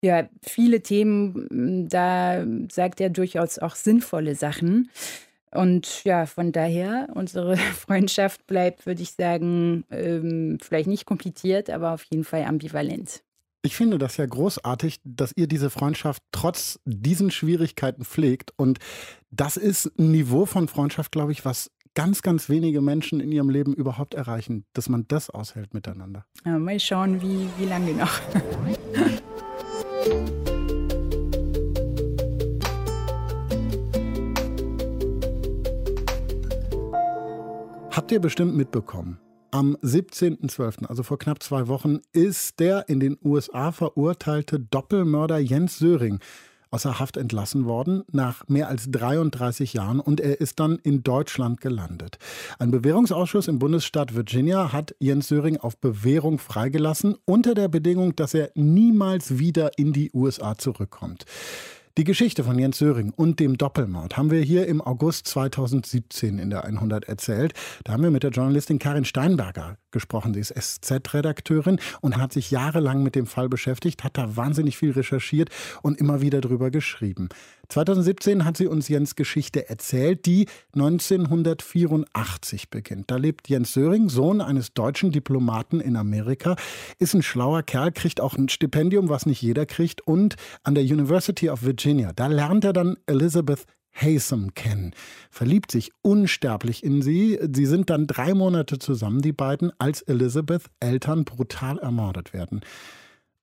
[SPEAKER 6] ja, viele Themen, da sagt er durchaus auch sinnvolle Sachen. Und ja, von daher, unsere Freundschaft bleibt, würde ich sagen, ähm, vielleicht nicht kompliziert, aber auf jeden Fall ambivalent.
[SPEAKER 2] Ich finde das ja großartig, dass ihr diese Freundschaft trotz diesen Schwierigkeiten pflegt. Und das ist ein Niveau von Freundschaft, glaube ich, was ganz, ganz wenige Menschen in ihrem Leben überhaupt erreichen, dass man das aushält miteinander.
[SPEAKER 6] Ja, mal schauen, wie, wie lange noch.
[SPEAKER 2] Habt ihr bestimmt mitbekommen. Am 17.12., also vor knapp zwei Wochen, ist der in den USA verurteilte Doppelmörder Jens Söring außer Haft entlassen worden nach mehr als 33 Jahren und er ist dann in Deutschland gelandet. Ein Bewährungsausschuss im Bundesstaat Virginia hat Jens Söring auf Bewährung freigelassen unter der Bedingung, dass er niemals wieder in die USA zurückkommt. Die Geschichte von Jens Söring und dem Doppelmord haben wir hier im August 2017 in der 100 erzählt. Da haben wir mit der Journalistin Karin Steinberger gesprochen. Sie ist SZ-Redakteurin und hat sich jahrelang mit dem Fall beschäftigt, hat da wahnsinnig viel recherchiert und immer wieder drüber geschrieben. 2017 hat sie uns Jens Geschichte erzählt, die 1984 beginnt. Da lebt Jens Söring, Sohn eines deutschen Diplomaten in Amerika, ist ein schlauer Kerl, kriegt auch ein Stipendium, was nicht jeder kriegt, und an der University of Virginia, da lernt er dann Elizabeth Haysom kennen, verliebt sich unsterblich in sie. Sie sind dann drei Monate zusammen, die beiden, als Elizabeth Eltern brutal ermordet werden.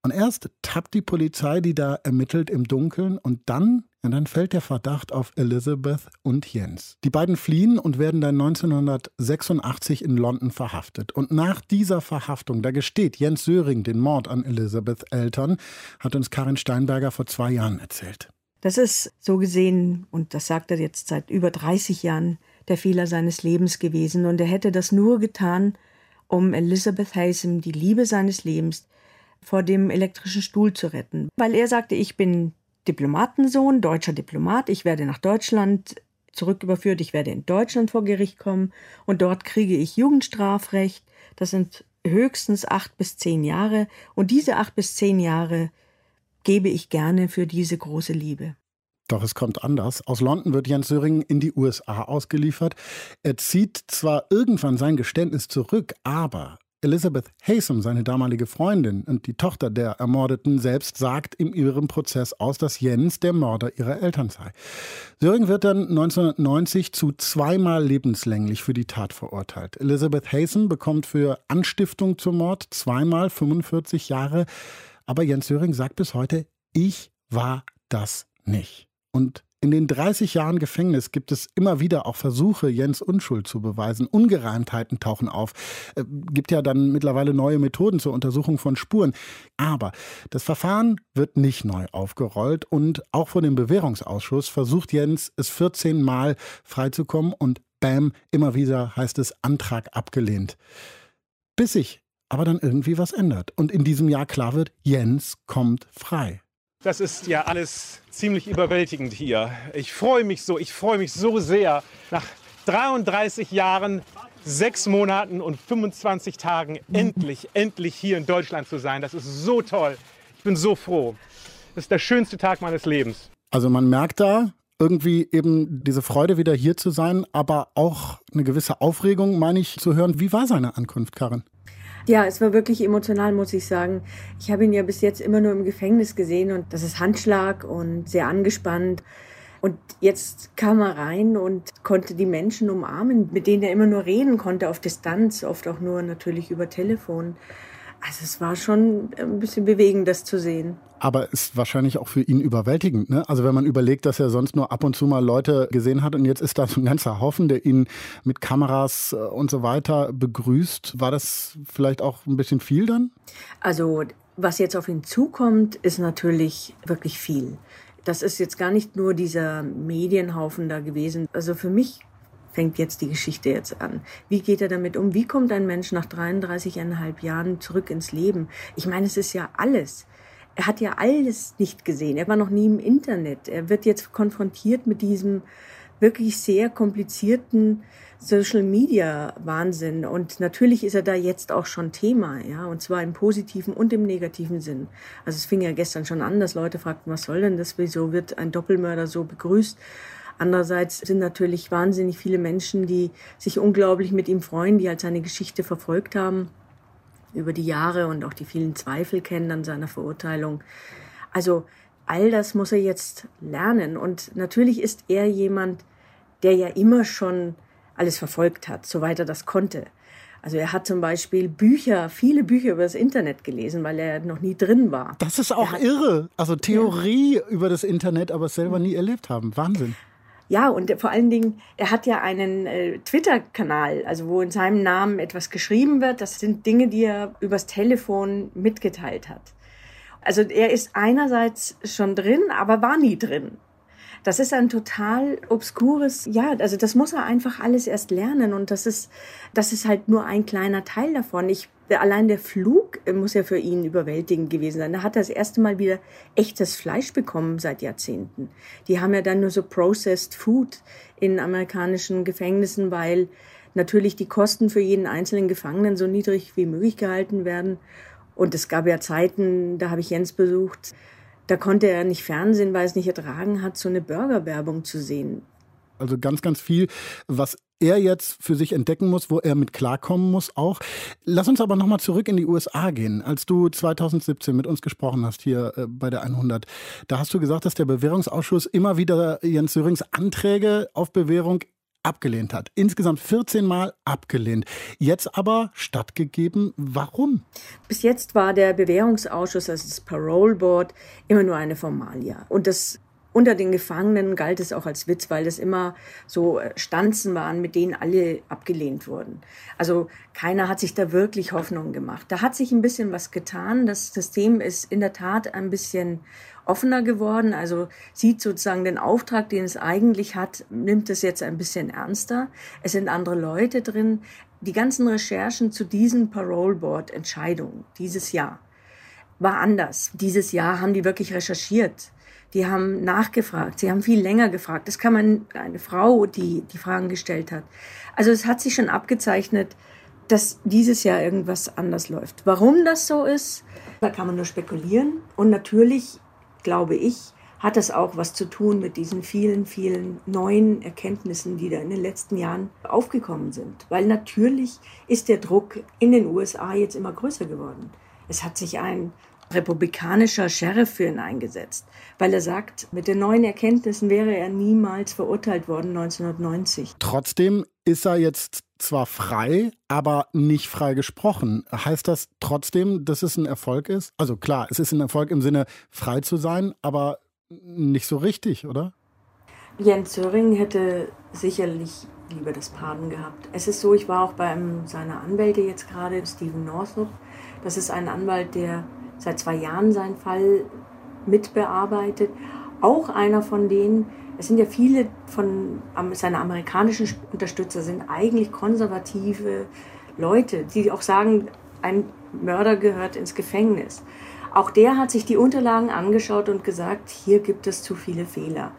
[SPEAKER 2] Und erst tappt die Polizei, die da ermittelt im Dunkeln, und dann und dann fällt der Verdacht auf Elizabeth und Jens. Die beiden fliehen und werden dann 1986 in London verhaftet. Und nach dieser Verhaftung, da gesteht Jens Söring den Mord an Elizabeth Eltern, hat uns Karin Steinberger vor zwei Jahren erzählt.
[SPEAKER 8] Das ist so gesehen, und das sagt er jetzt seit über 30 Jahren, der Fehler seines Lebens gewesen. Und er hätte das nur getan, um Elizabeth Haysom, die Liebe seines Lebens, vor dem elektrischen Stuhl zu retten. Weil er sagte, ich bin Diplomatensohn, deutscher Diplomat. Ich werde nach Deutschland zurücküberführt. Ich werde in Deutschland vor Gericht kommen und dort kriege ich Jugendstrafrecht. Das sind höchstens acht bis zehn Jahre. Und diese acht bis zehn Jahre gebe ich gerne für diese große Liebe.
[SPEAKER 2] Doch es kommt anders. Aus London wird Jens Söring in die USA ausgeliefert. Er zieht zwar irgendwann sein Geständnis zurück, aber Elizabeth Haysom, seine damalige Freundin und die Tochter der Ermordeten selbst, sagt in ihrem Prozess aus, dass Jens der Mörder ihrer Eltern sei. Söring wird dann 1990 zu zweimal lebenslänglich für die Tat verurteilt. Elizabeth Haysom bekommt für Anstiftung zum Mord zweimal 45 Jahre. Aber Jens Söring sagt bis heute, ich war das nicht. Und in den 30 Jahren Gefängnis gibt es immer wieder auch Versuche, Jens Unschuld zu beweisen. Ungereimtheiten tauchen auf. Es äh, gibt ja dann mittlerweile neue Methoden zur Untersuchung von Spuren. Aber das Verfahren wird nicht neu aufgerollt und auch vor dem Bewährungsausschuss versucht Jens es 14 Mal freizukommen und Bam, immer wieder heißt es Antrag abgelehnt. Bis sich aber dann irgendwie was ändert und in diesem Jahr klar wird, Jens kommt frei.
[SPEAKER 9] Das ist ja alles ziemlich überwältigend hier. Ich freue mich so, ich freue mich so sehr, nach 33 Jahren, sechs Monaten und 25 Tagen endlich, endlich hier in Deutschland zu sein. Das ist so toll. Ich bin so froh. Das ist der schönste Tag meines Lebens.
[SPEAKER 2] Also man merkt da irgendwie eben diese Freude, wieder hier zu sein, aber auch eine gewisse Aufregung, meine ich, zu hören. Wie war seine Ankunft, Karin?
[SPEAKER 8] Ja, es war wirklich emotional, muss ich sagen. Ich habe ihn ja bis jetzt immer nur im Gefängnis gesehen und das ist Handschlag und sehr angespannt. Und jetzt kam er rein und konnte die Menschen umarmen, mit denen er immer nur reden konnte, auf Distanz, oft auch nur natürlich über Telefon. Also es war schon ein bisschen bewegend, das zu sehen.
[SPEAKER 2] Aber ist wahrscheinlich auch für ihn überwältigend. Ne? Also wenn man überlegt, dass er sonst nur ab und zu mal Leute gesehen hat und jetzt ist da so ein ganzer Haufen, der ihn mit Kameras äh, und so weiter begrüßt. War das vielleicht auch ein bisschen viel dann?
[SPEAKER 8] Also was jetzt auf ihn zukommt, ist natürlich wirklich viel. Das ist jetzt gar nicht nur dieser Medienhaufen da gewesen. Also für mich fängt jetzt die Geschichte jetzt an. Wie geht er damit um? Wie kommt ein Mensch nach 33,5 Jahren zurück ins Leben? Ich meine, es ist ja alles. Er hat ja alles nicht gesehen. Er war noch nie im Internet. Er wird jetzt konfrontiert mit diesem wirklich sehr komplizierten Social Media Wahnsinn. Und natürlich ist er da jetzt auch schon Thema, ja, und zwar im positiven und im negativen Sinn. Also es fing ja gestern schon an, dass Leute fragten, was soll denn das? Wieso wird ein Doppelmörder so begrüßt? Andererseits sind natürlich wahnsinnig viele Menschen, die sich unglaublich mit ihm freuen, die halt seine Geschichte verfolgt haben über die Jahre und auch die vielen Zweifel kennen an seiner Verurteilung. Also all das muss er jetzt lernen. Und natürlich ist er jemand, der ja immer schon alles verfolgt hat, soweit er das konnte. Also er hat zum Beispiel Bücher, viele Bücher über das Internet gelesen, weil er noch nie drin war.
[SPEAKER 2] Das ist auch irre. Also Theorie ja. über das Internet, aber selber nie erlebt haben. Wahnsinn.
[SPEAKER 8] Ja, und vor allen Dingen, er hat ja einen äh, Twitter-Kanal, also wo in seinem Namen etwas geschrieben wird. Das sind Dinge, die er übers Telefon mitgeteilt hat. Also er ist einerseits schon drin, aber war nie drin. Das ist ein total obskures, ja, also das muss er einfach alles erst lernen und das ist, das ist halt nur ein kleiner Teil davon. Ich allein der Flug muss ja für ihn überwältigend gewesen sein. Da hat er das erste Mal wieder echtes Fleisch bekommen seit Jahrzehnten. Die haben ja dann nur so processed food in amerikanischen Gefängnissen, weil natürlich die Kosten für jeden einzelnen Gefangenen so niedrig wie möglich gehalten werden. Und es gab ja Zeiten, da habe ich Jens besucht, da konnte er nicht fernsehen, weil es nicht ertragen hat, so eine Burgerwerbung zu sehen.
[SPEAKER 2] Also ganz, ganz viel, was er jetzt für sich entdecken muss, wo er mit klarkommen muss auch. Lass uns aber nochmal zurück in die USA gehen. Als du 2017 mit uns gesprochen hast hier äh, bei der 100, da hast du gesagt, dass der Bewährungsausschuss immer wieder Jens Sörings Anträge auf Bewährung abgelehnt hat. Insgesamt 14 Mal abgelehnt. Jetzt aber stattgegeben. Warum?
[SPEAKER 8] Bis jetzt war der Bewährungsausschuss, also das Parole Board, immer nur eine Formalie. Und das unter den Gefangenen galt es auch als Witz, weil das immer so äh, Stanzen waren, mit denen alle abgelehnt wurden. Also keiner hat sich da wirklich Hoffnung gemacht. Da hat sich ein bisschen was getan. Das System ist in der Tat ein bisschen offener geworden, also sieht sozusagen den Auftrag, den es eigentlich hat, nimmt es jetzt ein bisschen ernster. Es sind andere Leute drin. Die ganzen Recherchen zu diesen Parole Board Entscheidungen dieses Jahr war anders. Dieses Jahr haben die wirklich recherchiert die haben nachgefragt, sie haben viel länger gefragt. Das kann man eine Frau, die die Fragen gestellt hat. Also es hat sich schon abgezeichnet, dass dieses Jahr irgendwas anders läuft. Warum das so ist, da kann man nur spekulieren. Und natürlich, glaube ich, hat das auch was zu tun mit diesen vielen, vielen neuen Erkenntnissen, die da in den letzten Jahren aufgekommen sind. Weil natürlich ist der Druck in den USA jetzt immer größer geworden. Es hat sich ein republikanischer Sheriff für ihn eingesetzt, weil er sagt, mit den neuen Erkenntnissen wäre er niemals verurteilt worden 1990.
[SPEAKER 2] Trotzdem ist er jetzt zwar frei, aber nicht frei gesprochen. Heißt das trotzdem, dass es ein Erfolg ist? Also klar, es ist ein Erfolg im Sinne, frei zu sein, aber nicht so richtig, oder?
[SPEAKER 8] Jens Söring hätte sicherlich lieber das Pardon gehabt. Es ist so, ich war auch bei seiner Anwälte jetzt gerade, Stephen Northup. Das ist ein Anwalt, der seit zwei Jahren seinen Fall mitbearbeitet. auch einer von denen, es sind ja viele von seiner amerikanischen Unterstützer, sind eigentlich konservative Leute, die auch sagen, ein Mörder gehört ins Gefängnis. Auch der hat sich die Unterlagen angeschaut und gesagt, hier gibt es zu viele Fehler.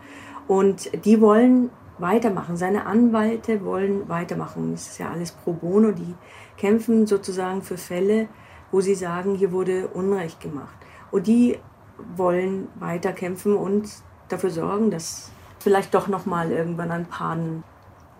[SPEAKER 8] Und die wollen weitermachen. Seine Anwälte wollen weitermachen. Das ist ja alles pro bono. Die kämpfen sozusagen für Fälle, wo sie sagen, hier wurde Unrecht gemacht. Und die wollen weiterkämpfen und dafür sorgen, dass vielleicht doch noch mal irgendwann ein Pardon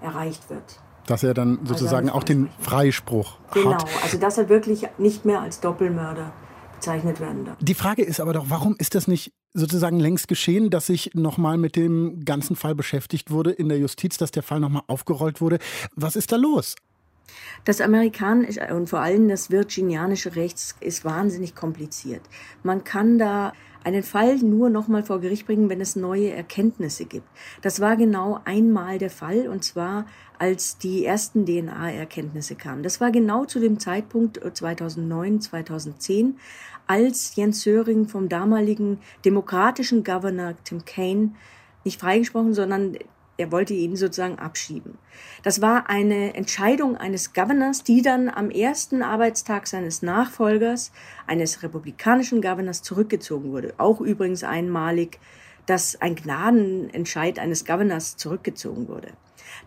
[SPEAKER 8] erreicht wird.
[SPEAKER 2] Dass er dann also sozusagen also auch den Freispruch
[SPEAKER 8] genau,
[SPEAKER 2] hat.
[SPEAKER 8] Genau, also dass er wirklich nicht mehr als Doppelmörder bezeichnet werden darf.
[SPEAKER 2] Die Frage ist aber doch, warum ist das nicht sozusagen längst geschehen, dass sich nochmal mit dem ganzen Fall beschäftigt wurde in der Justiz, dass der Fall nochmal aufgerollt wurde? Was ist da los?
[SPEAKER 8] Das amerikanische und vor allem das virginianische Recht ist wahnsinnig kompliziert. Man kann da einen Fall nur noch mal vor Gericht bringen, wenn es neue Erkenntnisse gibt. Das war genau einmal der Fall und zwar als die ersten DNA-Erkenntnisse kamen. Das war genau zu dem Zeitpunkt 2009, äh, 2010, als Jens Söring vom damaligen demokratischen Governor Tim Kaine nicht freigesprochen, sondern er wollte ihn sozusagen abschieben. Das war eine Entscheidung eines Governors, die dann am ersten Arbeitstag seines Nachfolgers, eines republikanischen Governors, zurückgezogen wurde. Auch übrigens einmalig, dass ein Gnadenentscheid eines Governors zurückgezogen wurde.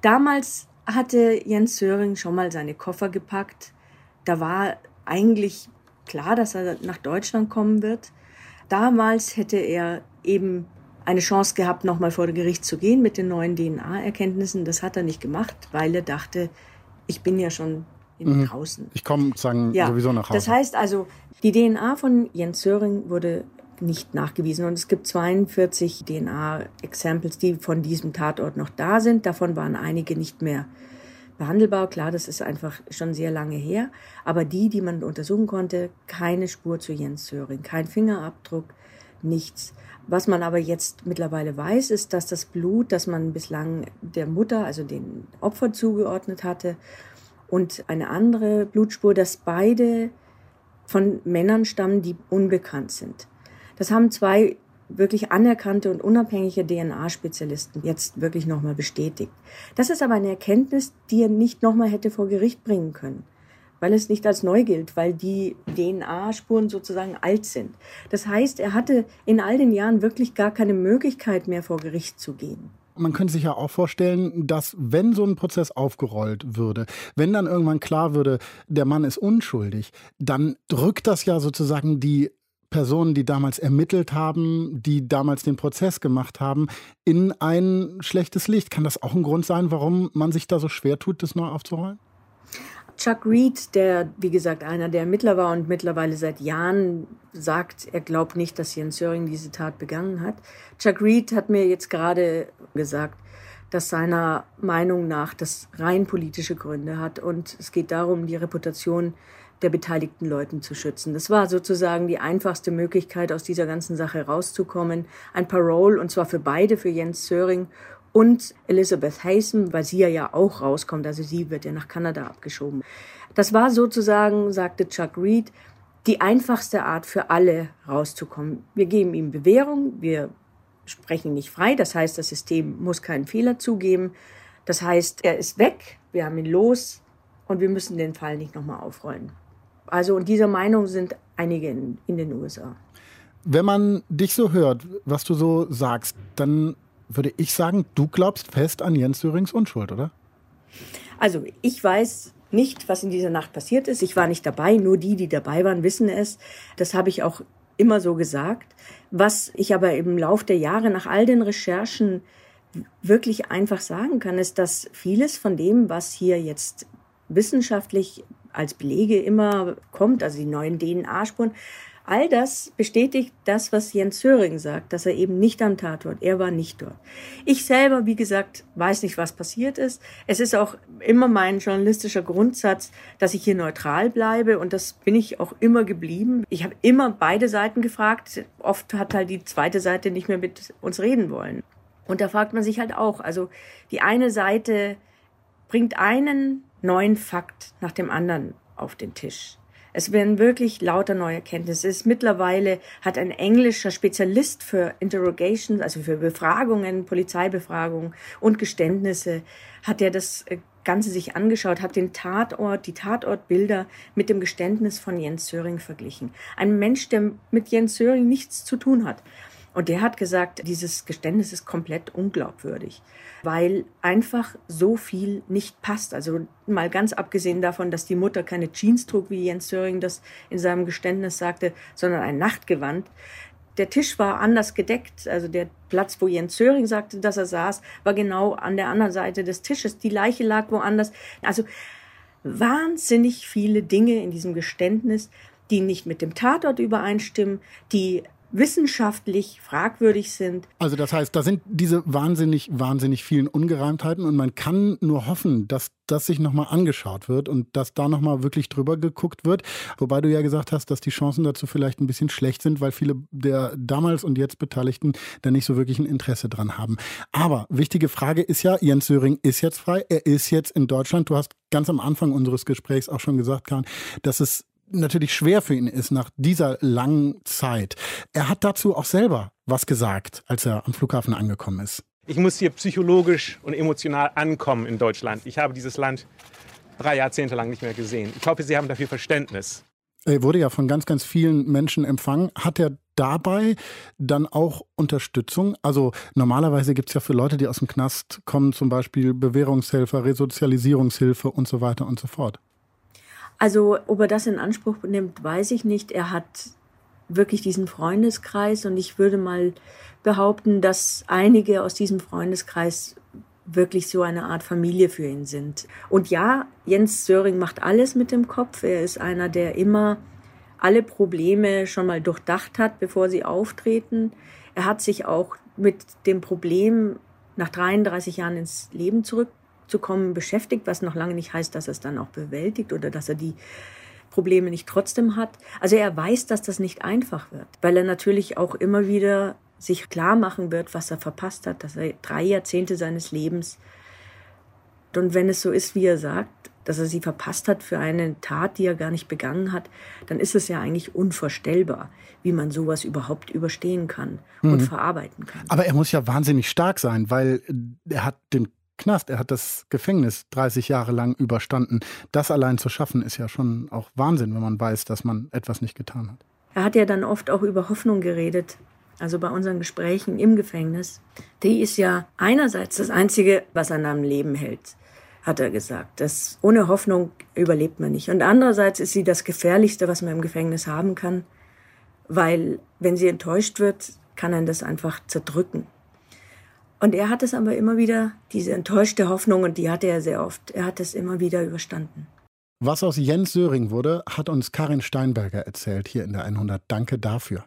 [SPEAKER 8] Damals hatte Jens Söring schon mal seine Koffer gepackt. Da war eigentlich klar, dass er nach Deutschland kommen wird. Damals hätte er eben eine Chance gehabt, nochmal vor Gericht zu gehen mit den neuen DNA-Erkenntnissen. Das hat er nicht gemacht, weil er dachte, ich bin ja schon in mhm. draußen.
[SPEAKER 2] Ich komme sagen ja. sowieso nach Hause.
[SPEAKER 8] Das heißt also, die DNA von Jens Söring wurde nicht nachgewiesen und es gibt 42 DNA-Examples, die von diesem Tatort noch da sind. Davon waren einige nicht mehr behandelbar. Klar, das ist einfach schon sehr lange her. Aber die, die man untersuchen konnte, keine Spur zu Jens Söring, kein Fingerabdruck, nichts. Was man aber jetzt mittlerweile weiß, ist, dass das Blut, das man bislang der Mutter, also den Opfer zugeordnet hatte, und eine andere Blutspur, dass beide von Männern stammen, die unbekannt sind. Das haben zwei wirklich anerkannte und unabhängige DNA-Spezialisten jetzt wirklich nochmal bestätigt. Das ist aber eine Erkenntnis, die er nicht nochmal hätte vor Gericht bringen können weil es nicht als neu gilt, weil die DNA-Spuren sozusagen alt sind. Das heißt, er hatte in all den Jahren wirklich gar keine Möglichkeit mehr vor Gericht zu gehen.
[SPEAKER 2] Man könnte sich ja auch vorstellen, dass wenn so ein Prozess aufgerollt würde, wenn dann irgendwann klar würde, der Mann ist unschuldig, dann drückt das ja sozusagen die Personen, die damals ermittelt haben, die damals den Prozess gemacht haben, in ein schlechtes Licht. Kann das auch ein Grund sein, warum man sich da so schwer tut, das neu aufzurollen?
[SPEAKER 8] Chuck Reed, der, wie gesagt, einer der Ermittler war und mittlerweile seit Jahren sagt, er glaubt nicht, dass Jens Söring diese Tat begangen hat. Chuck Reed hat mir jetzt gerade gesagt, dass seiner Meinung nach das rein politische Gründe hat und es geht darum, die Reputation der beteiligten Leuten zu schützen. Das war sozusagen die einfachste Möglichkeit, aus dieser ganzen Sache rauszukommen. Ein Parole, und zwar für beide, für Jens Söring und Elizabeth Haysom, weil sie ja auch rauskommt, also sie wird ja nach Kanada abgeschoben. Das war sozusagen, sagte Chuck Reed, die einfachste Art für alle rauszukommen. Wir geben ihm Bewährung, wir sprechen nicht frei, das heißt, das System muss keinen Fehler zugeben. Das heißt, er ist weg, wir haben ihn los und wir müssen den Fall nicht nochmal aufrollen. Also und dieser Meinung sind einige in, in den USA.
[SPEAKER 2] Wenn man dich so hört, was du so sagst, dann würde ich sagen, du glaubst fest an Jens Sörings Unschuld, oder?
[SPEAKER 8] Also ich weiß nicht, was in dieser Nacht passiert ist. Ich war nicht dabei, nur die, die dabei waren, wissen es. Das habe ich auch immer so gesagt. Was ich aber im Lauf der Jahre nach all den Recherchen wirklich einfach sagen kann, ist, dass vieles von dem, was hier jetzt wissenschaftlich als Belege immer kommt, also die neuen DNA-Spuren, All das bestätigt das, was Jens Söring sagt, dass er eben nicht am Tatort, er war nicht dort. Ich selber, wie gesagt, weiß nicht, was passiert ist. Es ist auch immer mein journalistischer Grundsatz, dass ich hier neutral bleibe und das bin ich auch immer geblieben. Ich habe immer beide Seiten gefragt. Oft hat halt die zweite Seite nicht mehr mit uns reden wollen. Und da fragt man sich halt auch, also die eine Seite bringt einen neuen Fakt nach dem anderen auf den Tisch. Es werden wirklich lauter neue Erkenntnisse. Es ist mittlerweile hat ein englischer Spezialist für Interrogations, also für Befragungen, Polizeibefragungen und Geständnisse, hat er das äh, Ganze sich angeschaut, hat den Tatort, die Tatortbilder mit dem Geständnis von Jens Söring verglichen. Ein Mensch, der mit Jens Söring nichts zu tun hat. Und der hat gesagt, dieses Geständnis ist komplett unglaubwürdig, weil einfach so viel nicht passt. Also mal ganz abgesehen davon, dass die Mutter keine Jeans trug, wie Jens Söring das in seinem Geständnis sagte, sondern ein Nachtgewand. Der Tisch war anders gedeckt. Also der Platz, wo Jens Söring sagte, dass er saß, war genau an der anderen Seite des Tisches. Die Leiche lag woanders. Also wahnsinnig viele Dinge in diesem Geständnis, die nicht mit dem Tatort übereinstimmen, die wissenschaftlich fragwürdig sind.
[SPEAKER 2] Also das heißt, da sind diese wahnsinnig, wahnsinnig vielen Ungereimtheiten und man kann nur hoffen, dass das sich nochmal angeschaut wird und dass da nochmal wirklich drüber geguckt wird. Wobei du ja gesagt hast, dass die Chancen dazu vielleicht ein bisschen schlecht sind, weil viele der damals und jetzt Beteiligten da nicht so wirklich ein Interesse dran haben. Aber wichtige Frage ist ja, Jens Söring ist jetzt frei, er ist jetzt in Deutschland. Du hast ganz am Anfang unseres Gesprächs auch schon gesagt, Karin, dass es natürlich schwer für ihn ist nach dieser langen Zeit. Er hat dazu auch selber was gesagt, als er am Flughafen angekommen ist.
[SPEAKER 9] Ich muss hier psychologisch und emotional ankommen in Deutschland. Ich habe dieses Land drei Jahrzehnte lang nicht mehr gesehen. Ich hoffe, Sie haben dafür Verständnis.
[SPEAKER 2] Er wurde ja von ganz, ganz vielen Menschen empfangen. Hat er dabei dann auch Unterstützung? Also normalerweise gibt es ja für Leute, die aus dem Knast kommen, zum Beispiel Bewährungshelfer, Resozialisierungshilfe und so weiter und so fort.
[SPEAKER 8] Also, ob er das in Anspruch nimmt, weiß ich nicht. Er hat wirklich diesen Freundeskreis und ich würde mal behaupten, dass einige aus diesem Freundeskreis wirklich so eine Art Familie für ihn sind. Und ja, Jens Söring macht alles mit dem Kopf. Er ist einer, der immer alle Probleme schon mal durchdacht hat, bevor sie auftreten. Er hat sich auch mit dem Problem nach 33 Jahren ins Leben zurück zu kommen beschäftigt, was noch lange nicht heißt, dass er es dann auch bewältigt oder dass er die Probleme nicht trotzdem hat. Also er weiß, dass das nicht einfach wird, weil er natürlich auch immer wieder sich klar machen wird, was er verpasst hat, dass er drei Jahrzehnte seines Lebens und wenn es so ist, wie er sagt, dass er sie verpasst hat für eine Tat, die er gar nicht begangen hat, dann ist es ja eigentlich unvorstellbar, wie man sowas überhaupt überstehen kann und mhm. verarbeiten kann.
[SPEAKER 2] Aber er muss ja wahnsinnig stark sein, weil er hat den Knast, er hat das Gefängnis 30 Jahre lang überstanden. Das allein zu schaffen, ist ja schon auch Wahnsinn, wenn man weiß, dass man etwas nicht getan hat.
[SPEAKER 8] Er hat ja dann oft auch über Hoffnung geredet. Also bei unseren Gesprächen im Gefängnis. Die ist ja einerseits das Einzige, was an einem Leben hält, hat er gesagt. Das, ohne Hoffnung überlebt man nicht. Und andererseits ist sie das Gefährlichste, was man im Gefängnis haben kann, weil wenn sie enttäuscht wird, kann einen das einfach zerdrücken. Und er hat es aber immer wieder, diese enttäuschte Hoffnung, und die hatte er sehr oft, er hat es immer wieder überstanden.
[SPEAKER 2] Was aus Jens Söring wurde, hat uns Karin Steinberger erzählt hier in der 100. Danke dafür.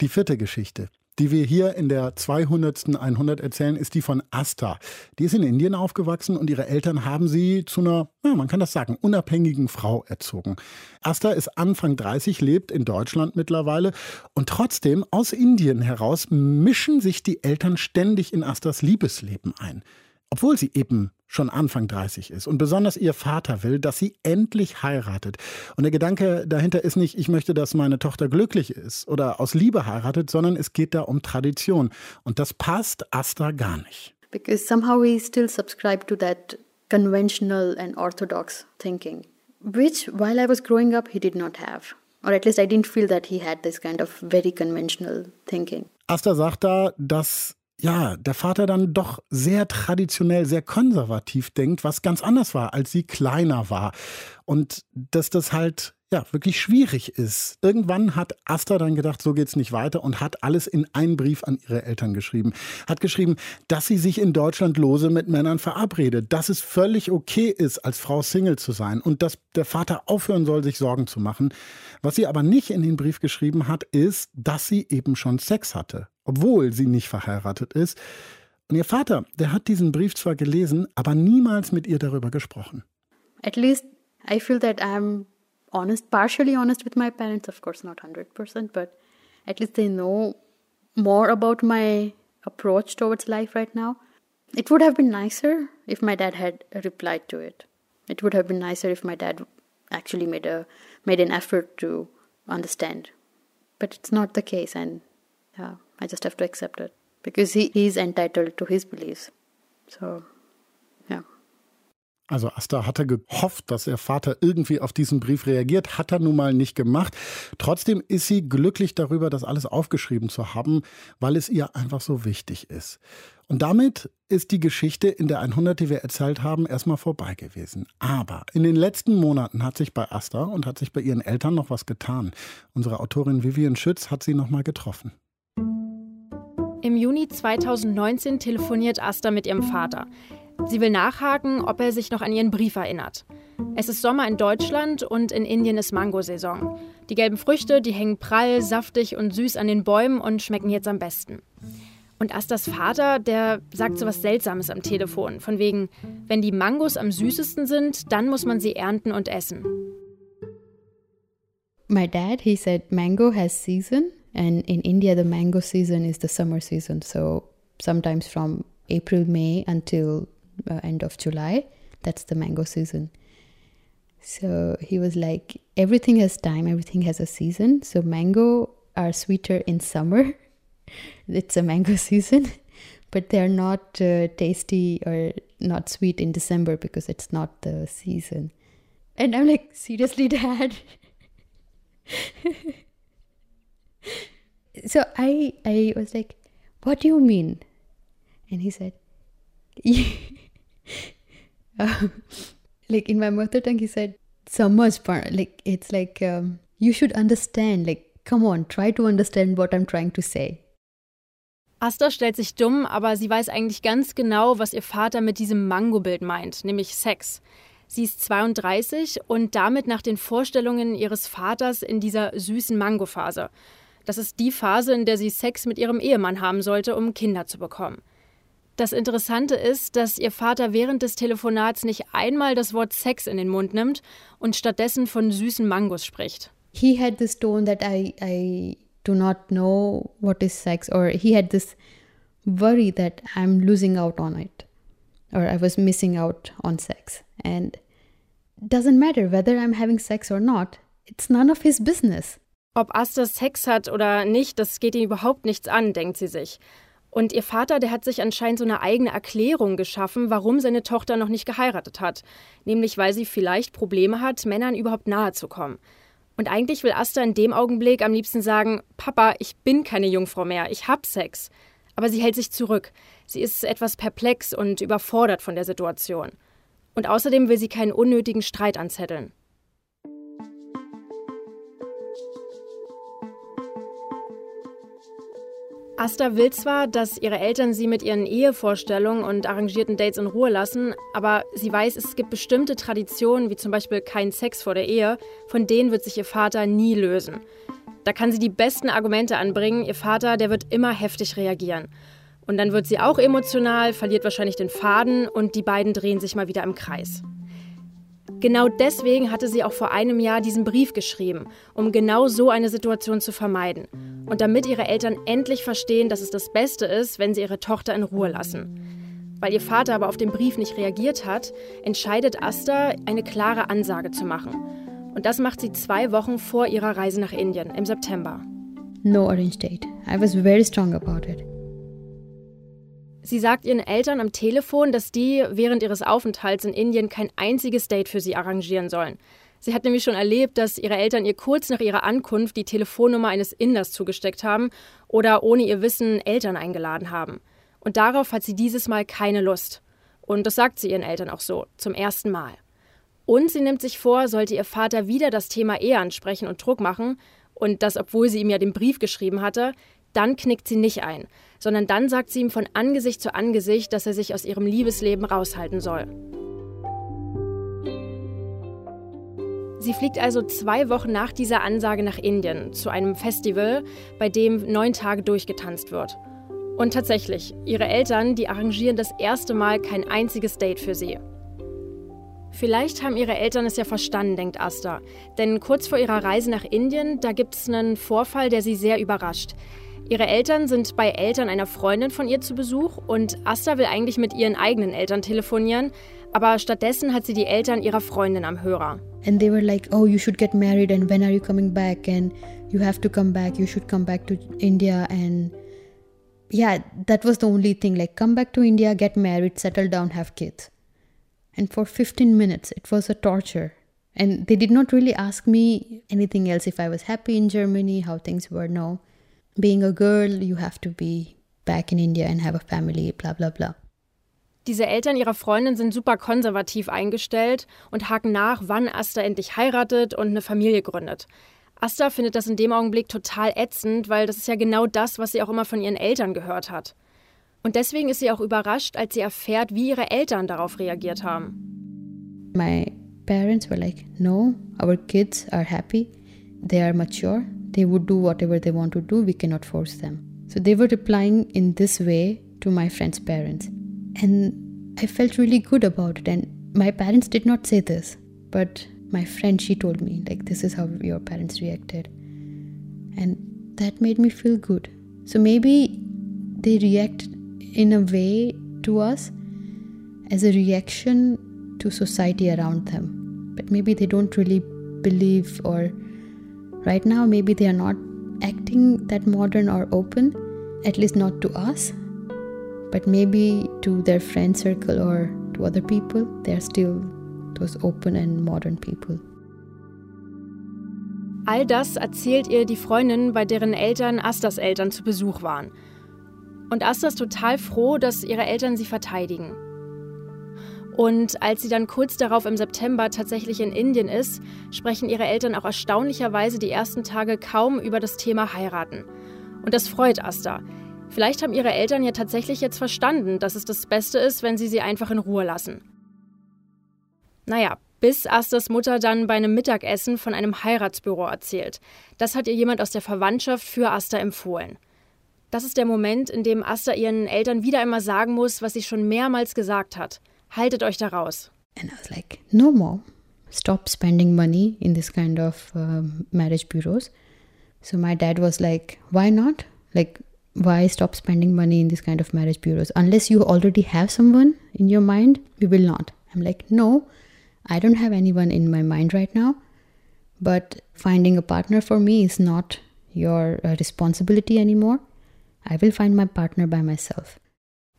[SPEAKER 2] Die vierte Geschichte die wir hier in der 200. 100 erzählen, ist die von Asta. Die ist in Indien aufgewachsen und ihre Eltern haben sie zu einer, ja, man kann das sagen, unabhängigen Frau erzogen. Asta ist Anfang 30, lebt in Deutschland mittlerweile und trotzdem aus Indien heraus mischen sich die Eltern ständig in Astas Liebesleben ein obwohl sie eben schon Anfang 30 ist und besonders ihr Vater will, dass sie endlich heiratet. Und der Gedanke dahinter ist nicht, ich möchte, dass meine Tochter glücklich ist oder aus Liebe heiratet, sondern es geht da um Tradition. Und das passt Asta gar nicht.
[SPEAKER 10] Because somehow we still subscribe to that conventional and orthodox thinking, which while I was growing up he did not have. Or at least I didn't feel that he had this kind of very conventional thinking.
[SPEAKER 2] Asta sagt da, dass ja, der Vater dann doch sehr traditionell, sehr konservativ denkt, was ganz anders war, als sie kleiner war. Und dass das halt ja, wirklich schwierig ist. Irgendwann hat Asta dann gedacht, so geht's nicht weiter und hat alles in einen Brief an ihre Eltern geschrieben. Hat geschrieben, dass sie sich in Deutschland lose mit Männern verabredet, dass es völlig okay ist, als Frau Single zu sein und dass der Vater aufhören soll, sich Sorgen zu machen. Was sie aber nicht in den Brief geschrieben hat, ist, dass sie eben schon Sex hatte obwohl sie nicht verheiratet ist. Und ihr Vater, der hat diesen Brief zwar gelesen, aber niemals mit ihr darüber gesprochen.
[SPEAKER 10] At least I feel that I'm honest, partially honest with my parents, of course not 100%, but at least they know more about my approach towards life right now. It would have been nicer if my dad had replied to it. It would have been nicer if my dad actually made a made an effort to understand. But it's not the case, and yeah, I just have to accept it because he is entitled to his beliefs. So, yeah.
[SPEAKER 2] Also Asta hatte gehofft, dass ihr Vater irgendwie auf diesen Brief reagiert, hat er nun mal nicht gemacht. Trotzdem ist sie glücklich darüber, das alles aufgeschrieben zu haben, weil es ihr einfach so wichtig ist. Und damit ist die Geschichte in der 100, die wir erzählt haben, erstmal vorbei gewesen. Aber in den letzten Monaten hat sich bei Asta und hat sich bei ihren Eltern noch was getan. Unsere Autorin Vivian Schütz hat sie noch mal getroffen.
[SPEAKER 11] Im Juni 2019 telefoniert Asta mit ihrem Vater. Sie will nachhaken, ob er sich noch an ihren Brief erinnert. Es ist Sommer in Deutschland und in Indien ist Mangosaison. Die gelben Früchte, die hängen prall, saftig und süß an den Bäumen und schmecken jetzt am besten. Und Astas Vater, der sagt so was Seltsames am Telefon. Von wegen, wenn die Mangos am süßesten sind, dann muss man sie ernten und essen.
[SPEAKER 10] My dad, he said mango has season. And in India, the mango season is the summer season. So sometimes from April, May until uh, end of July, that's the mango season. So he was like, everything has time, everything has a season. So mango are sweeter in summer it's a mango season, but they're not uh, tasty or not sweet in December because it's not the season. And I'm like, seriously, dad? So I I was like, what do you mean? And he said, like in my mother tongue, he said, part. Like it's like um, you should understand. Like, come on, try to understand what I'm trying to say.
[SPEAKER 11] Asta stellt sich dumm, aber sie weiß eigentlich ganz genau, was ihr Vater mit diesem Mango-Bild meint, nämlich Sex. Sie ist 32 und damit nach den Vorstellungen ihres Vaters in dieser süßen Mango-Phase. Das ist die Phase, in der sie Sex mit ihrem Ehemann haben sollte, um Kinder zu bekommen. Das Interessante ist, dass ihr Vater während des Telefonats nicht einmal das Wort Sex in den Mund nimmt und stattdessen von süßen Mangos spricht.
[SPEAKER 10] He had this tone that I, I do not know what is sex or he had this worry that i'm losing out on it or i was missing out on sex and doesn't matter whether i'm having sex or not it's none of his business
[SPEAKER 11] ob Asta Sex hat oder nicht, das geht ihn überhaupt nichts an, denkt sie sich. Und ihr Vater, der hat sich anscheinend so eine eigene Erklärung geschaffen, warum seine Tochter noch nicht geheiratet hat. Nämlich, weil sie vielleicht Probleme hat, Männern überhaupt nahe zu kommen. Und eigentlich will Asta in dem Augenblick am liebsten sagen: Papa, ich bin keine Jungfrau mehr, ich hab Sex. Aber sie hält sich zurück. Sie ist etwas perplex und überfordert von der Situation. Und außerdem will sie keinen unnötigen Streit anzetteln. Asta will zwar, dass ihre Eltern sie mit ihren Ehevorstellungen und arrangierten Dates in Ruhe lassen, aber sie weiß, es gibt bestimmte Traditionen, wie zum Beispiel kein Sex vor der Ehe, von denen wird sich ihr Vater nie lösen. Da kann sie die besten Argumente anbringen, ihr Vater, der wird immer heftig reagieren. Und dann wird sie auch emotional, verliert wahrscheinlich den Faden und die beiden drehen sich mal wieder im Kreis. Genau deswegen hatte sie auch vor einem Jahr diesen Brief geschrieben, um genau so eine Situation zu vermeiden. Und damit ihre Eltern endlich verstehen, dass es das Beste ist, wenn sie ihre Tochter in Ruhe lassen. Weil ihr Vater aber auf den Brief nicht reagiert hat, entscheidet Asta, eine klare Ansage zu machen. Und das macht sie zwei Wochen vor ihrer Reise nach Indien im September.
[SPEAKER 10] No arranged date. I was very strong about it.
[SPEAKER 11] Sie sagt ihren Eltern am Telefon, dass die während ihres Aufenthalts in Indien kein einziges Date für sie arrangieren sollen. Sie hat nämlich schon erlebt, dass ihre Eltern ihr kurz nach ihrer Ankunft die Telefonnummer eines Inders zugesteckt haben oder ohne ihr Wissen Eltern eingeladen haben. Und darauf hat sie dieses Mal keine Lust. Und das sagt sie ihren Eltern auch so, zum ersten Mal. Und sie nimmt sich vor, sollte ihr Vater wieder das Thema Ehe ansprechen und Druck machen, und das, obwohl sie ihm ja den Brief geschrieben hatte, dann knickt sie nicht ein, sondern dann sagt sie ihm von Angesicht zu Angesicht, dass er sich aus ihrem Liebesleben raushalten soll. Sie fliegt also zwei Wochen nach dieser Ansage nach Indien zu einem Festival, bei dem neun Tage durchgetanzt wird. Und tatsächlich, ihre Eltern, die arrangieren das erste Mal kein einziges Date für sie. Vielleicht haben ihre Eltern es ja verstanden, denkt Asta. Denn kurz vor ihrer Reise nach Indien, da gibt es einen Vorfall, der sie sehr überrascht. Ihre Eltern sind bei Eltern einer Freundin von ihr zu Besuch und Asta will eigentlich mit ihren eigenen Eltern telefonieren, Aber stattdessen hat sie die Eltern ihrer Freundin am Hörer.
[SPEAKER 10] And they were like, oh, you should get married and when are you coming back? And you have to come back, you should come back to India. And yeah, that was the only thing like, come back to India, get married, settle down, have kids. And for 15 minutes, it was a torture. And they did not really ask me anything else if I was happy in Germany, how things were. No. Being a girl, you have to be back in India and have a family, bla bla bla.
[SPEAKER 11] Diese Eltern ihrer Freundin sind super konservativ eingestellt und haken nach, wann Asta endlich heiratet und eine Familie gründet. Asta findet das in dem Augenblick total ätzend, weil das ist ja genau das, was sie auch immer von ihren Eltern gehört hat. Und deswegen ist sie auch überrascht, als sie erfährt, wie ihre Eltern darauf reagiert haben.
[SPEAKER 10] My parents were like, no, our kids are happy, they are mature, they would do whatever they want to do, we cannot force them. So they were replying in this way to my friend's parents. And I felt really good about it. And my parents did not say this, but my friend, she told me, like, this is how your parents reacted. And that made me feel good. So maybe they react in a way to us as a reaction to society around them. But maybe they don't really believe, or right now, maybe they are not acting that modern or open, at least not to us, but maybe to their friend circle or to other people, they're still those open and modern people.
[SPEAKER 11] All das erzählt ihr die Freundin, bei deren Eltern Astas Eltern zu Besuch waren. Und Asta ist total froh, dass ihre Eltern sie verteidigen. Und als sie dann kurz darauf im September tatsächlich in Indien ist, sprechen ihre Eltern auch erstaunlicherweise die ersten Tage kaum über das Thema heiraten. Und das freut Asta. Vielleicht haben ihre Eltern ja tatsächlich jetzt verstanden, dass es das Beste ist, wenn sie sie einfach in Ruhe lassen. Naja, bis Astas Mutter dann bei einem Mittagessen von einem Heiratsbüro erzählt. Das hat ihr jemand aus der Verwandtschaft für Asta empfohlen. Das ist der Moment, in dem Asta ihren Eltern wieder einmal sagen muss, was sie schon mehrmals gesagt hat. Haltet euch da raus.
[SPEAKER 10] And I was like, no more. Stop spending money in this kind of uh, marriage bureaus. So my dad was like, why not? Like, why stop spending money in this kind of marriage bureaus? Unless you already have someone in your mind, we will not. I'm like, no, I don't have anyone in my mind right now. But finding a partner for me is not your uh, responsibility anymore. I will find my partner by myself.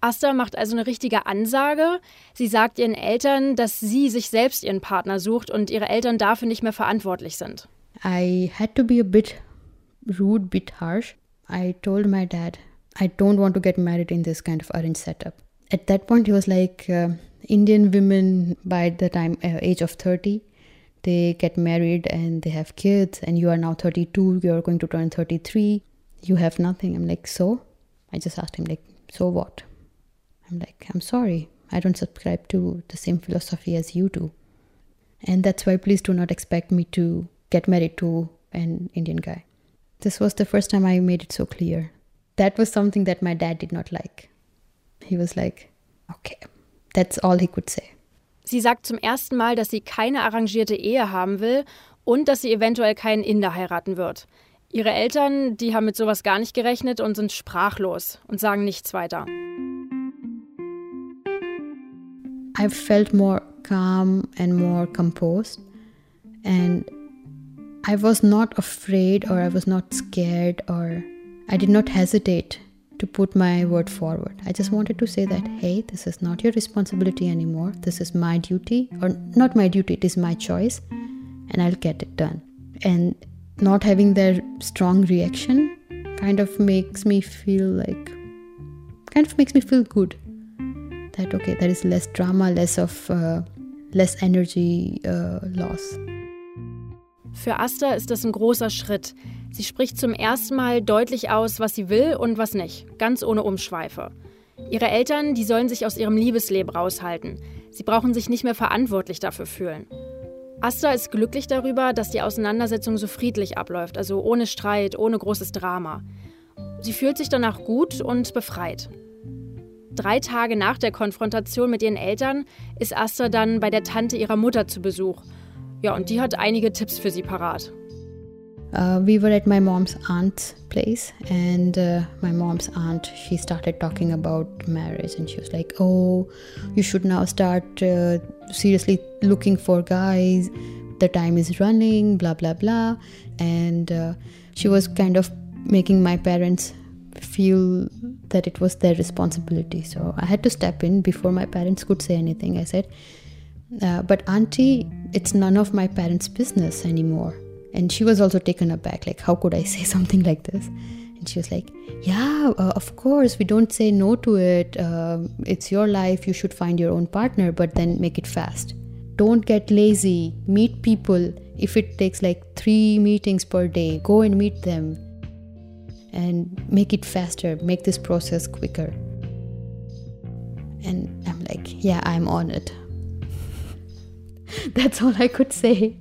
[SPEAKER 11] Asta macht also eine richtige Ansage. Sie sagt ihren Eltern, dass sie sich selbst ihren Partner sucht und ihre Eltern dafür nicht mehr verantwortlich sind.
[SPEAKER 10] I had to be a bit rude, bit harsh. I told my dad, I don't want to get married in this kind of arranged setup. At that point, he was like, uh, Indian women by the time uh, age of 30, they get married and they have kids, and you are now 32, you're going to turn 33, you have nothing. I'm like, so? I just asked him, like, so what? I'm like, I'm sorry, I don't subscribe to the same philosophy as you do. And that's why please do not expect me to get married to an Indian guy. This was the first time I made it so clear. That was something that my dad did not like. He was like, okay, that's all he could say.
[SPEAKER 11] Sie sagt zum ersten Mal, dass sie keine arrangierte Ehe haben will und dass sie eventuell keinen Inder heiraten wird. Ihre Eltern, die haben mit sowas gar nicht gerechnet und sind sprachlos und sagen nichts weiter.
[SPEAKER 10] I felt more calm and more composed and I was not afraid or I was not scared or I did not hesitate to put my word forward. I just wanted to say that, hey, this is not your responsibility anymore. This is my duty, or not my duty, it is my choice, and I'll get it done. And not having their strong reaction kind of makes me feel like, kind of makes me feel good. That, okay, there is less drama, less of, uh, less energy uh, loss.
[SPEAKER 11] Für Asta ist das ein großer Schritt. Sie spricht zum ersten Mal deutlich aus, was sie will und was nicht, ganz ohne Umschweife. Ihre Eltern, die sollen sich aus ihrem Liebesleben raushalten. Sie brauchen sich nicht mehr verantwortlich dafür fühlen. Asta ist glücklich darüber, dass die Auseinandersetzung so friedlich abläuft, also ohne Streit, ohne großes Drama. Sie fühlt sich danach gut und befreit. Drei Tage nach der Konfrontation mit ihren Eltern ist Asta dann bei der Tante ihrer Mutter zu Besuch. Ja, und die hat einige Tipps für sie parat.
[SPEAKER 10] uh, we were at my mom's aunt's place and uh, my mom's aunt she started talking about marriage and she was like oh you should now start uh, seriously looking for guys. The time is running blah blah blah. And uh, she was kind of making my parents feel that it was their responsibility so i had to step in before my parents could say anything i said uh, but auntie it's none of my parents business anymore and she was also taken aback, like, how could I say something like this? And she was like, Yeah, uh, of course, we don't say no to it. Uh, it's your life. You should find your own partner, but then make it fast. Don't get lazy. Meet people. If it takes like three meetings per day, go and meet them and make it faster. Make this process quicker. And I'm like, Yeah, I'm on it. That's all I could say.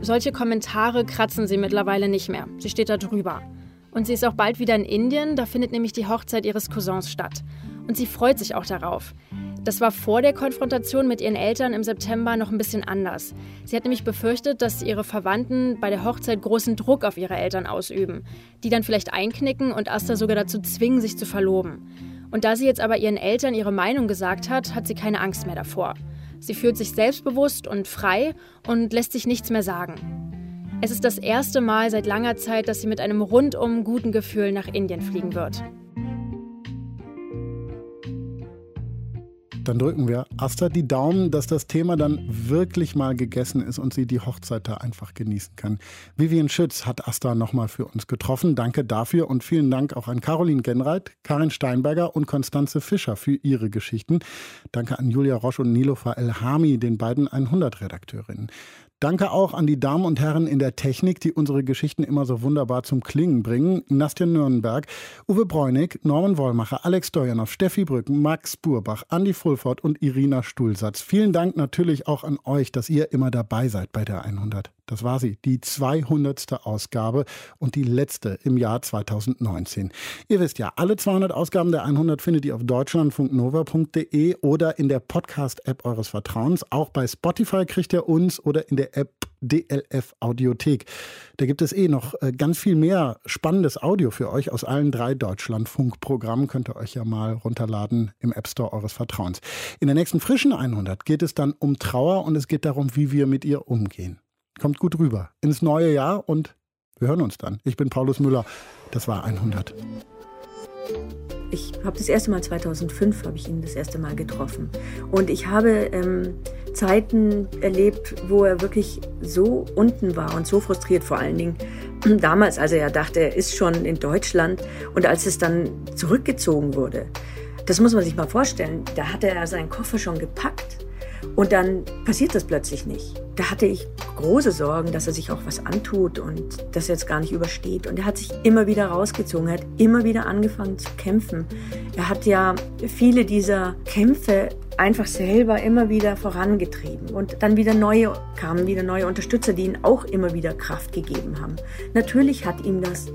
[SPEAKER 11] Solche Kommentare kratzen sie mittlerweile nicht mehr. Sie steht da drüber. Und sie ist auch bald wieder in Indien, da findet nämlich die Hochzeit ihres Cousins statt. Und sie freut sich auch darauf. Das war vor der Konfrontation mit ihren Eltern im September noch ein bisschen anders. Sie hat nämlich befürchtet, dass ihre Verwandten bei der Hochzeit großen Druck auf ihre Eltern ausüben, die dann vielleicht einknicken und Asta sogar dazu zwingen, sich zu verloben. Und da sie jetzt aber ihren Eltern ihre Meinung gesagt hat, hat sie keine Angst mehr davor. Sie fühlt sich selbstbewusst und frei und lässt sich nichts mehr sagen. Es ist das erste Mal seit langer Zeit, dass sie mit einem rundum guten Gefühl nach Indien fliegen wird.
[SPEAKER 2] Dann drücken wir Asta die Daumen, dass das Thema dann wirklich mal gegessen ist und sie die Hochzeit da einfach genießen kann. Vivian Schütz hat Asta nochmal für uns getroffen. Danke dafür und vielen Dank auch an Caroline Genreit, Karin Steinberger und Konstanze Fischer für ihre Geschichten. Danke an Julia Roche und Nilofa Elhami, den beiden 100-Redakteurinnen. Danke auch an die Damen und Herren in der Technik, die unsere Geschichten immer so wunderbar zum Klingen bringen. Nastja Nürnberg, Uwe Bräunig, Norman Wollmacher, Alex Stojanov, Steffi Brücken, Max Burbach, Andi Fulford und Irina Stuhlsatz. Vielen Dank natürlich auch an euch, dass ihr immer dabei seid bei der 100. Das war sie, die 200. Ausgabe und die letzte im Jahr 2019. Ihr wisst ja, alle 200 Ausgaben der 100 findet ihr auf deutschlandfunknova.de oder in der Podcast-App eures Vertrauens. Auch bei Spotify kriegt ihr uns oder in der App DLF Audiothek. Da gibt es eh noch äh, ganz viel mehr spannendes Audio für euch aus allen drei Deutschlandfunkprogrammen. Könnt ihr euch ja mal runterladen im App Store eures Vertrauens. In der nächsten frischen 100 geht es dann um Trauer und es geht darum, wie wir mit ihr umgehen. Kommt gut rüber ins neue Jahr und wir hören uns dann. Ich bin Paulus Müller. Das war 100.
[SPEAKER 8] Ich habe das erste Mal 2005 habe ich ihn das erste Mal getroffen und ich habe ähm, Zeiten erlebt, wo er wirklich so unten war und so frustriert vor allen Dingen damals, als er ja dachte, er ist schon in Deutschland und als es dann zurückgezogen wurde. Das muss man sich mal vorstellen. Da hatte er seinen Koffer schon gepackt und dann passiert das plötzlich nicht. Da hatte ich große Sorgen, dass er sich auch was antut und dass er jetzt gar nicht übersteht. Und er hat sich immer wieder rausgezogen, er hat immer wieder angefangen zu kämpfen. Er hat ja viele dieser Kämpfe einfach selber immer wieder vorangetrieben. Und dann wieder neue, kamen wieder neue Unterstützer, die ihm auch immer wieder Kraft gegeben haben. Natürlich hat ihm das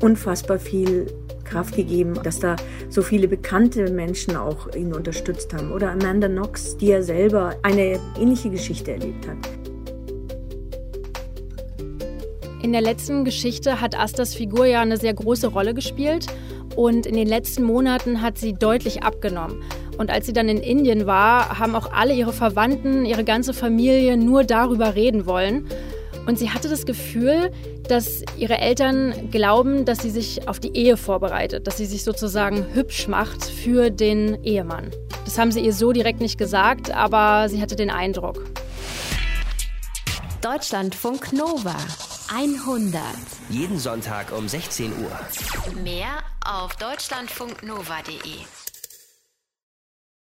[SPEAKER 8] unfassbar viel Kraft gegeben, dass da so viele bekannte Menschen auch ihn unterstützt haben. Oder Amanda Knox, die ja selber eine ähnliche Geschichte erlebt hat.
[SPEAKER 11] In der letzten Geschichte hat Astas Figur ja eine sehr große Rolle gespielt und in den letzten Monaten hat sie deutlich abgenommen. Und als sie dann in Indien war, haben auch alle ihre Verwandten, ihre ganze Familie nur darüber reden wollen. Und sie hatte das Gefühl, dass ihre Eltern glauben, dass sie sich auf die Ehe vorbereitet, dass sie sich sozusagen hübsch macht für den Ehemann. Das haben sie ihr so direkt nicht gesagt, aber sie hatte den Eindruck.
[SPEAKER 1] Deutschlandfunk Nova 100.
[SPEAKER 12] Jeden Sonntag um 16 Uhr.
[SPEAKER 1] Mehr auf deutschlandfunknova.de.